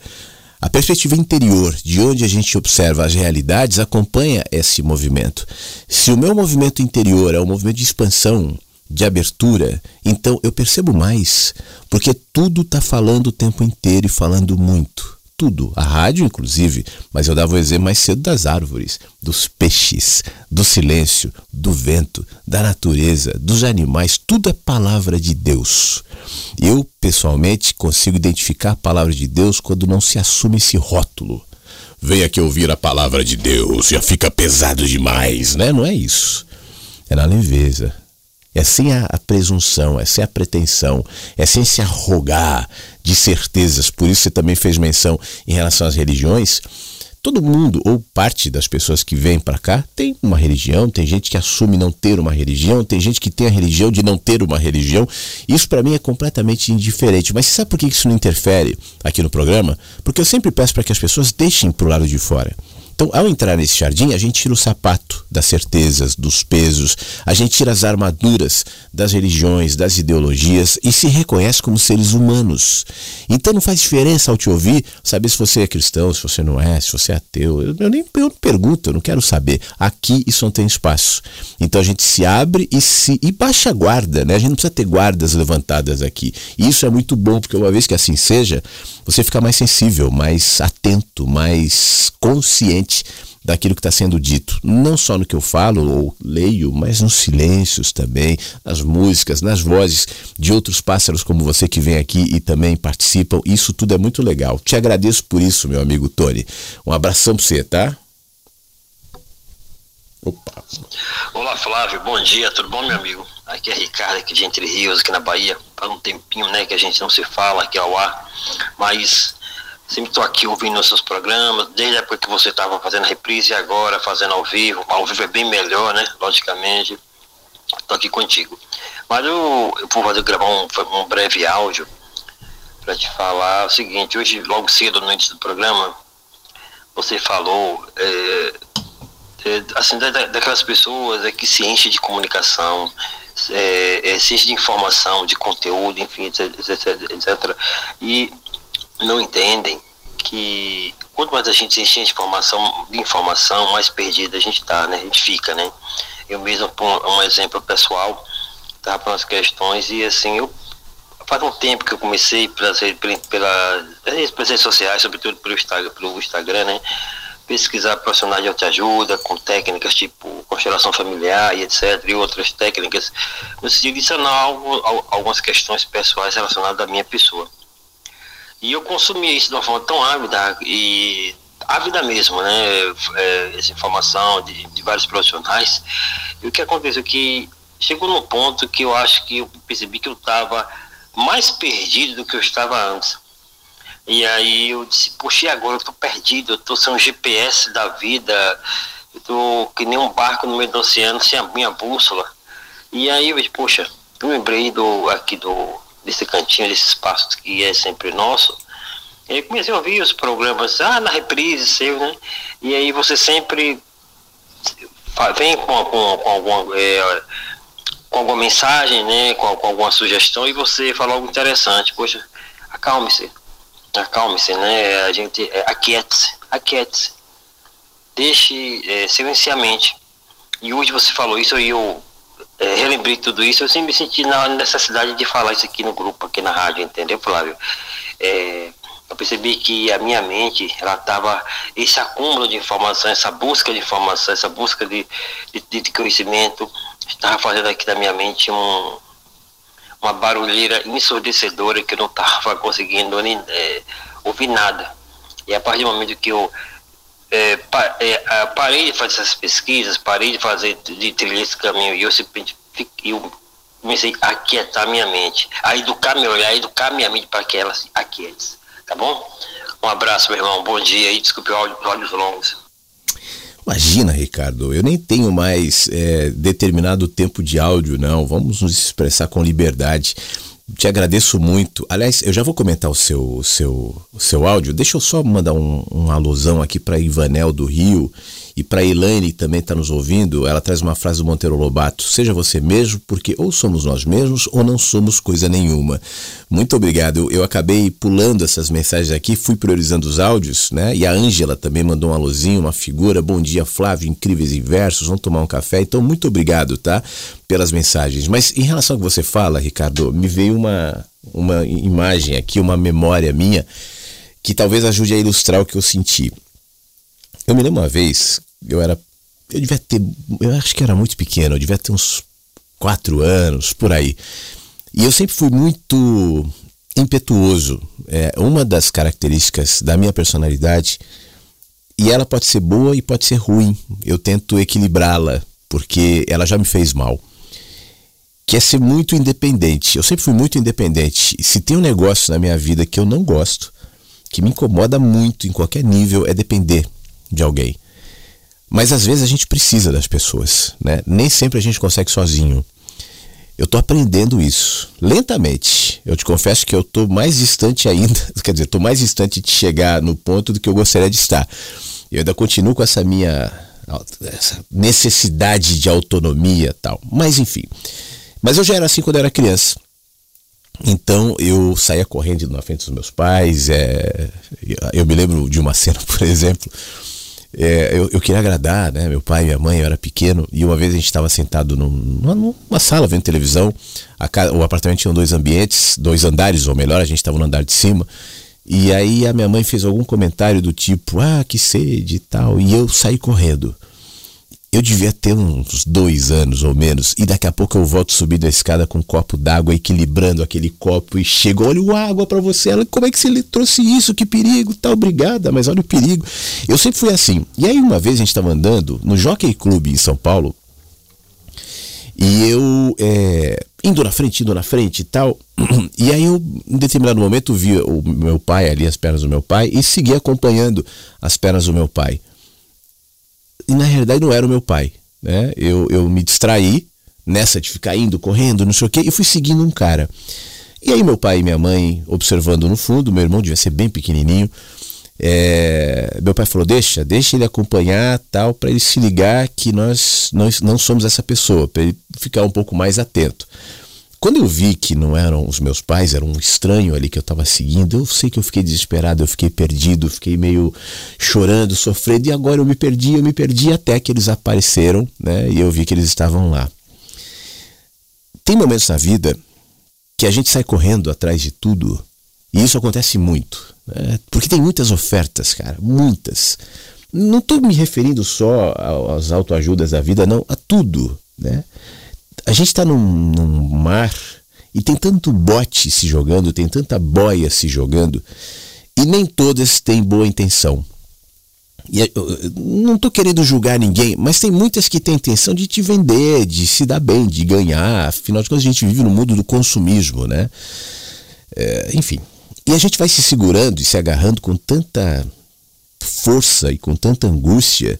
a perspectiva interior, de onde a gente observa as realidades, acompanha esse movimento. Se o meu movimento interior é um movimento de expansão, de abertura, então eu percebo mais, porque tudo está falando o tempo inteiro e falando muito tudo, a rádio inclusive, mas eu dava o exemplo mais cedo das árvores, dos peixes, do silêncio, do vento, da natureza, dos animais, tudo é palavra de Deus. Eu, pessoalmente, consigo identificar a palavra de Deus quando não se assume esse rótulo. Venha aqui ouvir a palavra de Deus, já fica pesado demais, né? Não é isso. É na leveza, é sem a, a, presunção, é sem a pretensão, é sem se arrogar de certezas. Por isso você também fez menção em relação às religiões. Todo mundo, ou parte das pessoas que vêm para cá, tem uma religião, tem gente que assume não ter uma religião, tem gente que tem a religião de não ter uma religião. Isso para mim é completamente indiferente. Mas sabe por que isso não interfere aqui no programa? Porque eu sempre peço para que as pessoas deixem para o lado de fora. Então, ao entrar nesse jardim, a gente tira o sapato das certezas, dos pesos, a gente tira as armaduras das religiões, das ideologias e se reconhece como seres humanos. Então, não faz diferença ao te ouvir saber se você é cristão, se você não é, se você é ateu. Eu, eu nem eu não pergunto, eu não quero saber. Aqui isso não tem espaço. Então, a gente se abre e se e baixa a guarda, né? A gente não precisa ter guardas levantadas aqui. E isso é muito bom, porque uma vez que assim seja, você fica mais sensível, mais atento, mais consciente daquilo que está sendo dito, não só no que eu falo ou leio, mas nos silêncios também, nas músicas, nas vozes de outros pássaros como você que vem aqui e também participam. Isso tudo é muito legal. Te agradeço por isso, meu amigo Tony. Um abração para você, tá? Opa. Olá, Flávio. Bom dia. Tudo bom, meu amigo? Aqui é Ricardo, aqui de Entre Rios, aqui na Bahia. Faz um tempinho, né, que a gente não se fala aqui ao ar, mas sempre estou aqui ouvindo os seus programas, desde a época que você estava fazendo reprise e agora fazendo ao vivo. Ao vivo é bem melhor, né, logicamente. Estou aqui contigo. Mas eu, eu vou fazer, gravar um, um breve áudio para te falar o seguinte, hoje, logo cedo no início do programa, você falou é, é, assim, da, daquelas pessoas é, que se enchem de comunicação, é, é, se enchem de informação, de conteúdo, enfim, etc, etc, etc, e não entendem que quanto mais a gente enche de informação, de informação, mais perdida a gente tá, né? A gente fica, né? Eu mesmo, por um exemplo pessoal, estava para umas questões e assim, eu faz um tempo que eu comecei pelas, pela, pelas redes sociais, sobretudo pelo Instagram, pelo Instagram, né? Pesquisar profissionais de autoajuda, com técnicas tipo constelação familiar e etc. e outras técnicas, no sentido de sanar algumas questões pessoais relacionadas à minha pessoa. E eu consumia isso de uma forma tão ávida e ávida mesmo, né? É, essa informação de, de vários profissionais. E o que aconteceu que chegou num ponto que eu acho que eu percebi que eu estava mais perdido do que eu estava antes. E aí eu disse, poxa, agora eu estou perdido, eu estou sem um GPS da vida, eu estou que nem um barco no meio do oceano sem a minha bússola. E aí eu disse, poxa, eu lembrei do, aqui do, desse cantinho, desse espaço que é sempre nosso. E aí comecei a ouvir os programas, ah, na reprise seu, né? E aí você sempre vem com, com, com alguma. É, com alguma mensagem, né, com, com, alguma sugestão e você fala algo interessante, poxa, acalme-se, acalme-se, né, a gente, é, aquiete-se, aquiete-se, deixe é, silenciamente. E hoje você falou isso e eu é, relembrei tudo isso, eu sempre me senti na necessidade de falar isso aqui no grupo, aqui na rádio, entendeu, Flávio? É, eu percebi que a minha mente, ela estava, esse acúmulo de informação, essa busca de informação, essa busca de, de, de conhecimento, estava fazendo aqui na minha mente um, uma barulheira ensurdecedora que eu não estava conseguindo nem, é, ouvir nada. E a partir do momento que eu é, pa, é, parei de fazer essas pesquisas, parei de fazer, de trilhar esse caminho, e eu eu comecei a aquietar minha mente, a educar meu olhar, a educar minha mente para que ela se. Tá bom? Um abraço, meu irmão. Bom dia e desculpe os olhos longos. Imagina, Ricardo, eu nem tenho mais é, determinado tempo de áudio, não. Vamos nos expressar com liberdade. Te agradeço muito. Aliás, eu já vou comentar o seu, seu, o seu áudio. Deixa eu só mandar um, um alusão aqui para Ivanel do Rio e para Elaine, que também está nos ouvindo, ela traz uma frase do Monteiro Lobato: Seja você mesmo, porque ou somos nós mesmos ou não somos coisa nenhuma. Muito obrigado. Eu, acabei pulando essas mensagens aqui, fui priorizando os áudios, né? E a Ângela também mandou um alôzinho, uma figura. Bom dia, Flávio, incríveis versos. Vamos tomar um café. Então, muito obrigado, tá? Pelas mensagens. Mas em relação ao que você fala, Ricardo, me veio uma, uma imagem aqui, uma memória minha, que talvez ajude a ilustrar o que eu senti. Eu me lembro uma vez eu era. Eu devia ter. Eu acho que era muito pequeno, eu devia ter uns quatro anos, por aí. E eu sempre fui muito impetuoso. É uma das características da minha personalidade. E ela pode ser boa e pode ser ruim. Eu tento equilibrá-la, porque ela já me fez mal. Que é ser muito independente. Eu sempre fui muito independente. Se tem um negócio na minha vida que eu não gosto, que me incomoda muito em qualquer nível, é depender de alguém. Mas às vezes a gente precisa das pessoas, né? Nem sempre a gente consegue sozinho. Eu estou aprendendo isso lentamente. Eu te confesso que eu estou mais distante ainda, quer dizer, estou mais distante de chegar no ponto do que eu gostaria de estar. Eu ainda continuo com essa minha essa necessidade de autonomia, tal. Mas enfim. Mas eu já era assim quando era criança. Então eu saía correndo na frente dos meus pais. É... Eu me lembro de uma cena, por exemplo, é, eu, eu, queria agradar, né? Meu pai e minha mãe, eu era pequeno, e uma vez a gente estava sentado num, numa, sala vendo televisão. A, o apartamento tinha dois ambientes, dois andares, ou melhor, a gente estava no andar de cima. E aí a minha mãe fez algum comentário do tipo, ah, que sede e tal, e eu saí correndo. Eu devia ter uns dois anos ou menos, e daqui a pouco eu volto subindo a escada com um copo d'água, equilibrando aquele copo, e chego, olha o água para você. Ela, como é que você trouxe isso? Que perigo, tá, obrigada, mas olha o perigo. Eu sempre fui assim. E aí uma vez a gente estava andando no Jockey Club em São Paulo, e eu é, indo na frente, indo na frente e tal. E aí eu, em determinado momento, vi o meu pai ali, as pernas do meu pai, e segui acompanhando as pernas do meu pai e na realidade não era o meu pai. Né? Eu, eu me distraí nessa de ficar indo, correndo, não sei o quê, e fui seguindo um cara. E aí meu pai e minha mãe observando no fundo, meu irmão devia ser bem pequenininho, é, meu pai falou deixa, deixa ele acompanhar tal para ele se ligar que nós, nós não somos essa pessoa, para ele ficar um pouco mais atento. Quando eu vi que não eram os meus pais, era um estranho ali que eu estava seguindo, eu sei que eu fiquei desesperado, eu fiquei perdido, fiquei meio chorando, sofrendo, e agora eu me perdi, eu me perdi até que eles apareceram, né? E eu vi que eles estavam lá. Tem momentos na vida que a gente sai correndo atrás de tudo, e isso acontece muito, né? porque tem muitas ofertas, cara, muitas. Não estou me referindo só às autoajudas da vida, não, a tudo, né? A gente está num, num mar e tem tanto bote se jogando, tem tanta boia se jogando, e nem todas têm boa intenção. E não estou querendo julgar ninguém, mas tem muitas que têm intenção de te vender, de se dar bem, de ganhar. Afinal de contas, a gente vive no mundo do consumismo, né? É, enfim. E a gente vai se segurando e se agarrando com tanta força e com tanta angústia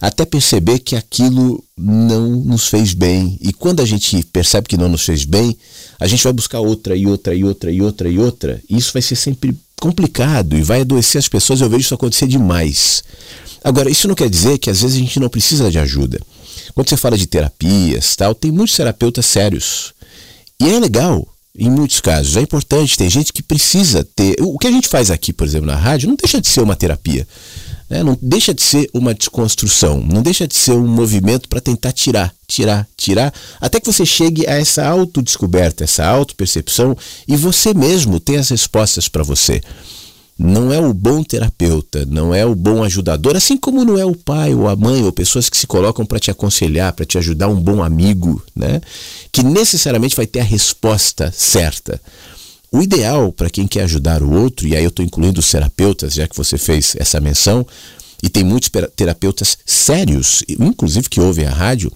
até perceber que aquilo não nos fez bem. E quando a gente percebe que não nos fez bem, a gente vai buscar outra e outra e outra e outra e outra. E isso vai ser sempre complicado e vai adoecer as pessoas. Eu vejo isso acontecer demais. Agora, isso não quer dizer que às vezes a gente não precisa de ajuda. Quando você fala de terapias, tal, tem muitos terapeutas sérios. E é legal, em muitos casos. É importante, tem gente que precisa ter. O que a gente faz aqui, por exemplo, na rádio, não deixa de ser uma terapia. Né? Não deixa de ser uma desconstrução, não deixa de ser um movimento para tentar tirar, tirar, tirar, até que você chegue a essa autodescoberta, essa autopercepção e você mesmo tem as respostas para você. Não é o bom terapeuta, não é o bom ajudador, assim como não é o pai ou a mãe ou pessoas que se colocam para te aconselhar, para te ajudar, um bom amigo, né? Que necessariamente vai ter a resposta certa. O ideal para quem quer ajudar o outro, e aí eu estou incluindo os terapeutas, já que você fez essa menção, e tem muitos terapeutas sérios, inclusive que ouvem a rádio,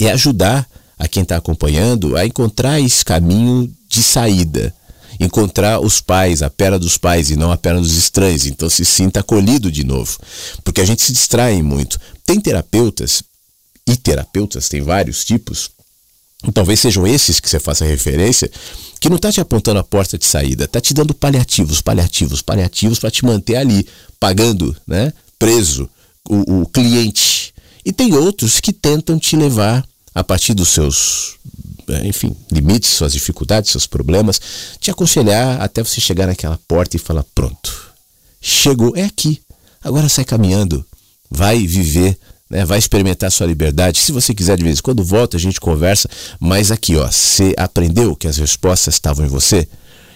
é ajudar a quem está acompanhando a encontrar esse caminho de saída. Encontrar os pais, a perna dos pais e não a perna dos estranhos. Então se sinta acolhido de novo. Porque a gente se distrai muito. Tem terapeutas, e terapeutas, tem vários tipos, talvez sejam esses que você faça referência, que não está te apontando a porta de saída, está te dando paliativos, paliativos, paliativos para te manter ali, pagando, né, preso, o, o cliente. E tem outros que tentam te levar a partir dos seus, é, enfim, limites, suas dificuldades, seus problemas, te aconselhar até você chegar naquela porta e falar: pronto, chegou, é aqui, agora sai caminhando, vai viver né? Vai experimentar sua liberdade. Se você quiser de vez em quando volta, a gente conversa. Mas aqui, ó, você aprendeu que as respostas estavam em você?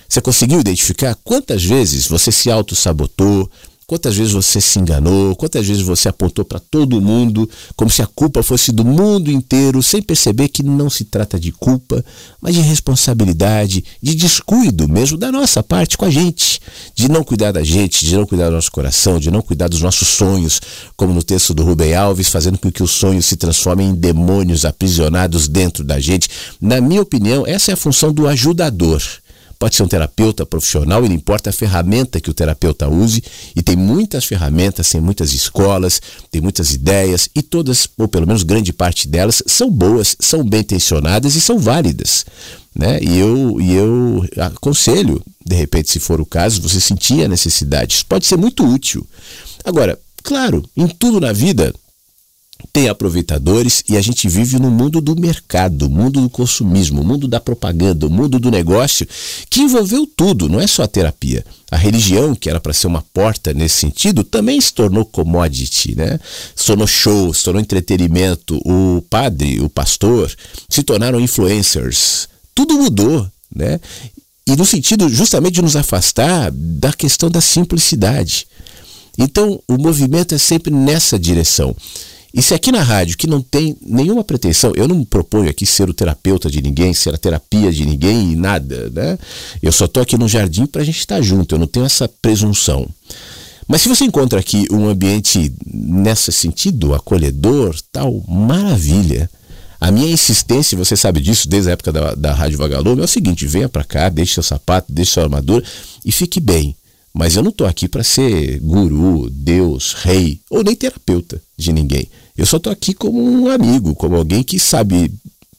Você conseguiu identificar quantas vezes você se auto-sabotou, Quantas vezes você se enganou? Quantas vezes você apontou para todo mundo como se a culpa fosse do mundo inteiro, sem perceber que não se trata de culpa, mas de responsabilidade, de descuido mesmo da nossa parte com a gente, de não cuidar da gente, de não cuidar do nosso coração, de não cuidar dos nossos sonhos, como no texto do Rubem Alves, fazendo com que os sonhos se transformem em demônios aprisionados dentro da gente. Na minha opinião, essa é a função do ajudador. Pode ser um terapeuta profissional e não importa a ferramenta que o terapeuta use, e tem muitas ferramentas, tem muitas escolas, tem muitas ideias, e todas, ou pelo menos grande parte delas, são boas, são bem intencionadas e são válidas. Né? E, eu, e eu aconselho, de repente, se for o caso, você sentir a necessidade. Isso pode ser muito útil. Agora, claro, em tudo na vida tem aproveitadores e a gente vive no mundo do mercado, mundo do consumismo, mundo da propaganda, mundo do negócio, que envolveu tudo, não é só a terapia. A religião, que era para ser uma porta nesse sentido, também se tornou commodity, né? Se tornou show, se tornou entretenimento. O padre, o pastor, se tornaram influencers. Tudo mudou, né? E no sentido justamente de nos afastar da questão da simplicidade. Então, o movimento é sempre nessa direção. E se aqui na rádio, que não tem nenhuma pretensão, eu não me proponho aqui ser o terapeuta de ninguém, ser a terapia de ninguém e nada, né? Eu só estou aqui no jardim para a gente estar tá junto, eu não tenho essa presunção. Mas se você encontra aqui um ambiente nesse sentido, acolhedor, tal, maravilha. A minha insistência, você sabe disso desde a época da, da Rádio Vagalume, é o seguinte: venha para cá, deixe seu sapato, deixe sua armadura e fique bem. Mas eu não estou aqui para ser guru, Deus, rei ou nem terapeuta de ninguém. Eu só estou aqui como um amigo, como alguém que sabe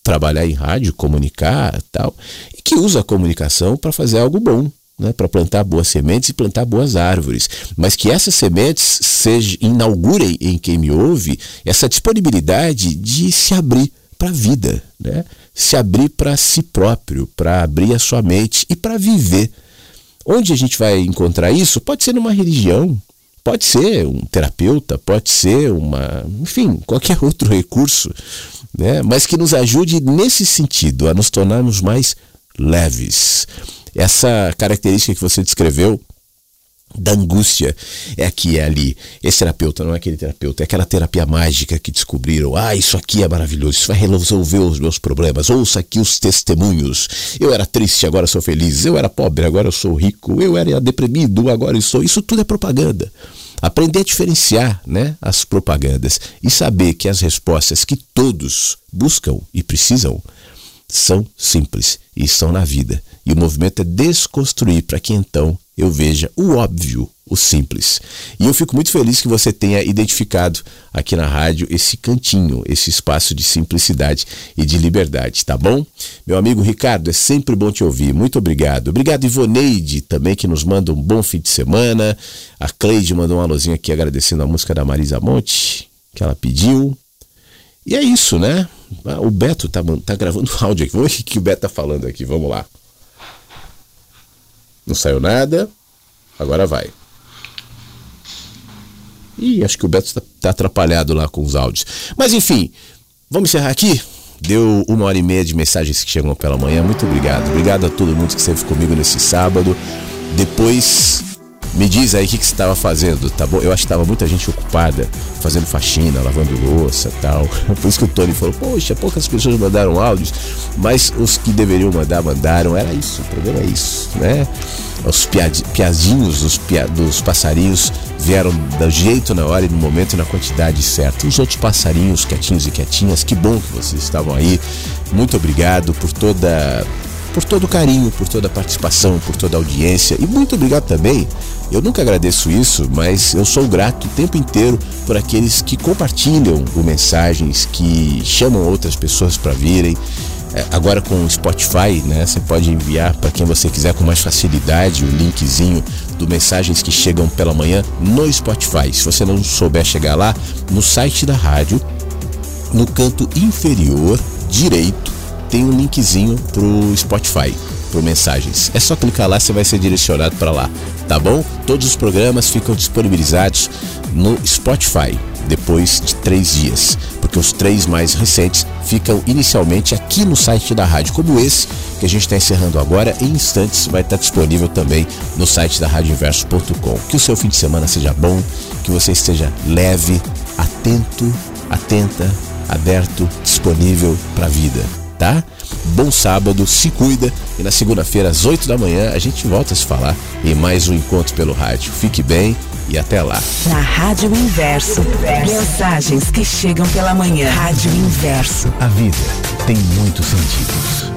trabalhar em rádio, comunicar tal, e que usa a comunicação para fazer algo bom, né, para plantar boas sementes e plantar boas árvores. Mas que essas sementes seja, inaugurem em quem me ouve essa disponibilidade de se abrir para a vida, né? se abrir para si próprio, para abrir a sua mente e para viver. Onde a gente vai encontrar isso? Pode ser numa religião, pode ser um terapeuta, pode ser uma, enfim, qualquer outro recurso, né? Mas que nos ajude nesse sentido a nos tornarmos mais leves. Essa característica que você descreveu da angústia é aqui, é ali. Esse terapeuta não é aquele terapeuta, é aquela terapia mágica que descobriram. Ah, isso aqui é maravilhoso, isso vai resolver os meus problemas. Ouça aqui os testemunhos. Eu era triste, agora sou feliz. Eu era pobre, agora sou rico. Eu era deprimido, agora sou. Isso tudo é propaganda. Aprender a diferenciar né, as propagandas e saber que as respostas que todos buscam e precisam são simples e estão na vida. E o movimento é desconstruir para que então eu veja o óbvio, o simples. E eu fico muito feliz que você tenha identificado aqui na rádio esse cantinho, esse espaço de simplicidade e de liberdade, tá bom? Meu amigo Ricardo, é sempre bom te ouvir. Muito obrigado. Obrigado, Ivoneide, também que nos manda um bom fim de semana. A Cleide mandou uma luzinha aqui agradecendo a música da Marisa Monte, que ela pediu. E é isso, né? Ah, o Beto tá, tá gravando áudio aqui. Vamos ver o que o Beto tá falando aqui. Vamos lá. Não saiu nada. Agora vai. Ih, acho que o Beto está tá atrapalhado lá com os áudios. Mas enfim, vamos encerrar aqui. Deu uma hora e meia de mensagens que chegam pela manhã. Muito obrigado. Obrigado a todo mundo que esteve comigo nesse sábado. Depois me diz aí o que, que você estava fazendo, tá bom? Eu acho que estava muita gente ocupada, fazendo faxina, lavando louça tal. Por isso que o Tony falou, poxa, poucas pessoas mandaram áudios, mas os que deveriam mandar, mandaram. Era isso, o problema é isso, né? Os piadinhos dos, pia, dos passarinhos vieram do jeito, na hora e no momento e na quantidade certa. Os outros passarinhos, quietinhos e quietinhas, que bom que vocês estavam aí. Muito obrigado por toda por todo o carinho, por toda a participação, por toda a audiência e muito obrigado também. Eu nunca agradeço isso, mas eu sou grato o tempo inteiro por aqueles que compartilham o mensagens, que chamam outras pessoas para virem. É, agora com o Spotify, né, você pode enviar para quem você quiser com mais facilidade o linkzinho do mensagens que chegam pela manhã no Spotify. Se você não souber chegar lá, no site da rádio, no canto inferior direito tem um linkzinho pro Spotify, pro mensagens. É só clicar lá, você vai ser direcionado para lá, tá bom? Todos os programas ficam disponibilizados no Spotify depois de três dias, porque os três mais recentes ficam inicialmente aqui no site da rádio, como esse que a gente está encerrando agora. Em instantes vai estar disponível também no site da radioinverso.com. Que o seu fim de semana seja bom, que você esteja leve, atento, atenta, aberto, disponível para a vida tá? Bom sábado, se cuida e na segunda-feira às 8 da manhã a gente volta a se falar em mais um encontro pelo rádio. Fique bem e até lá. Na Rádio Inverso, mensagens que chegam pela manhã. Rádio Inverso. A vida tem muitos sentidos.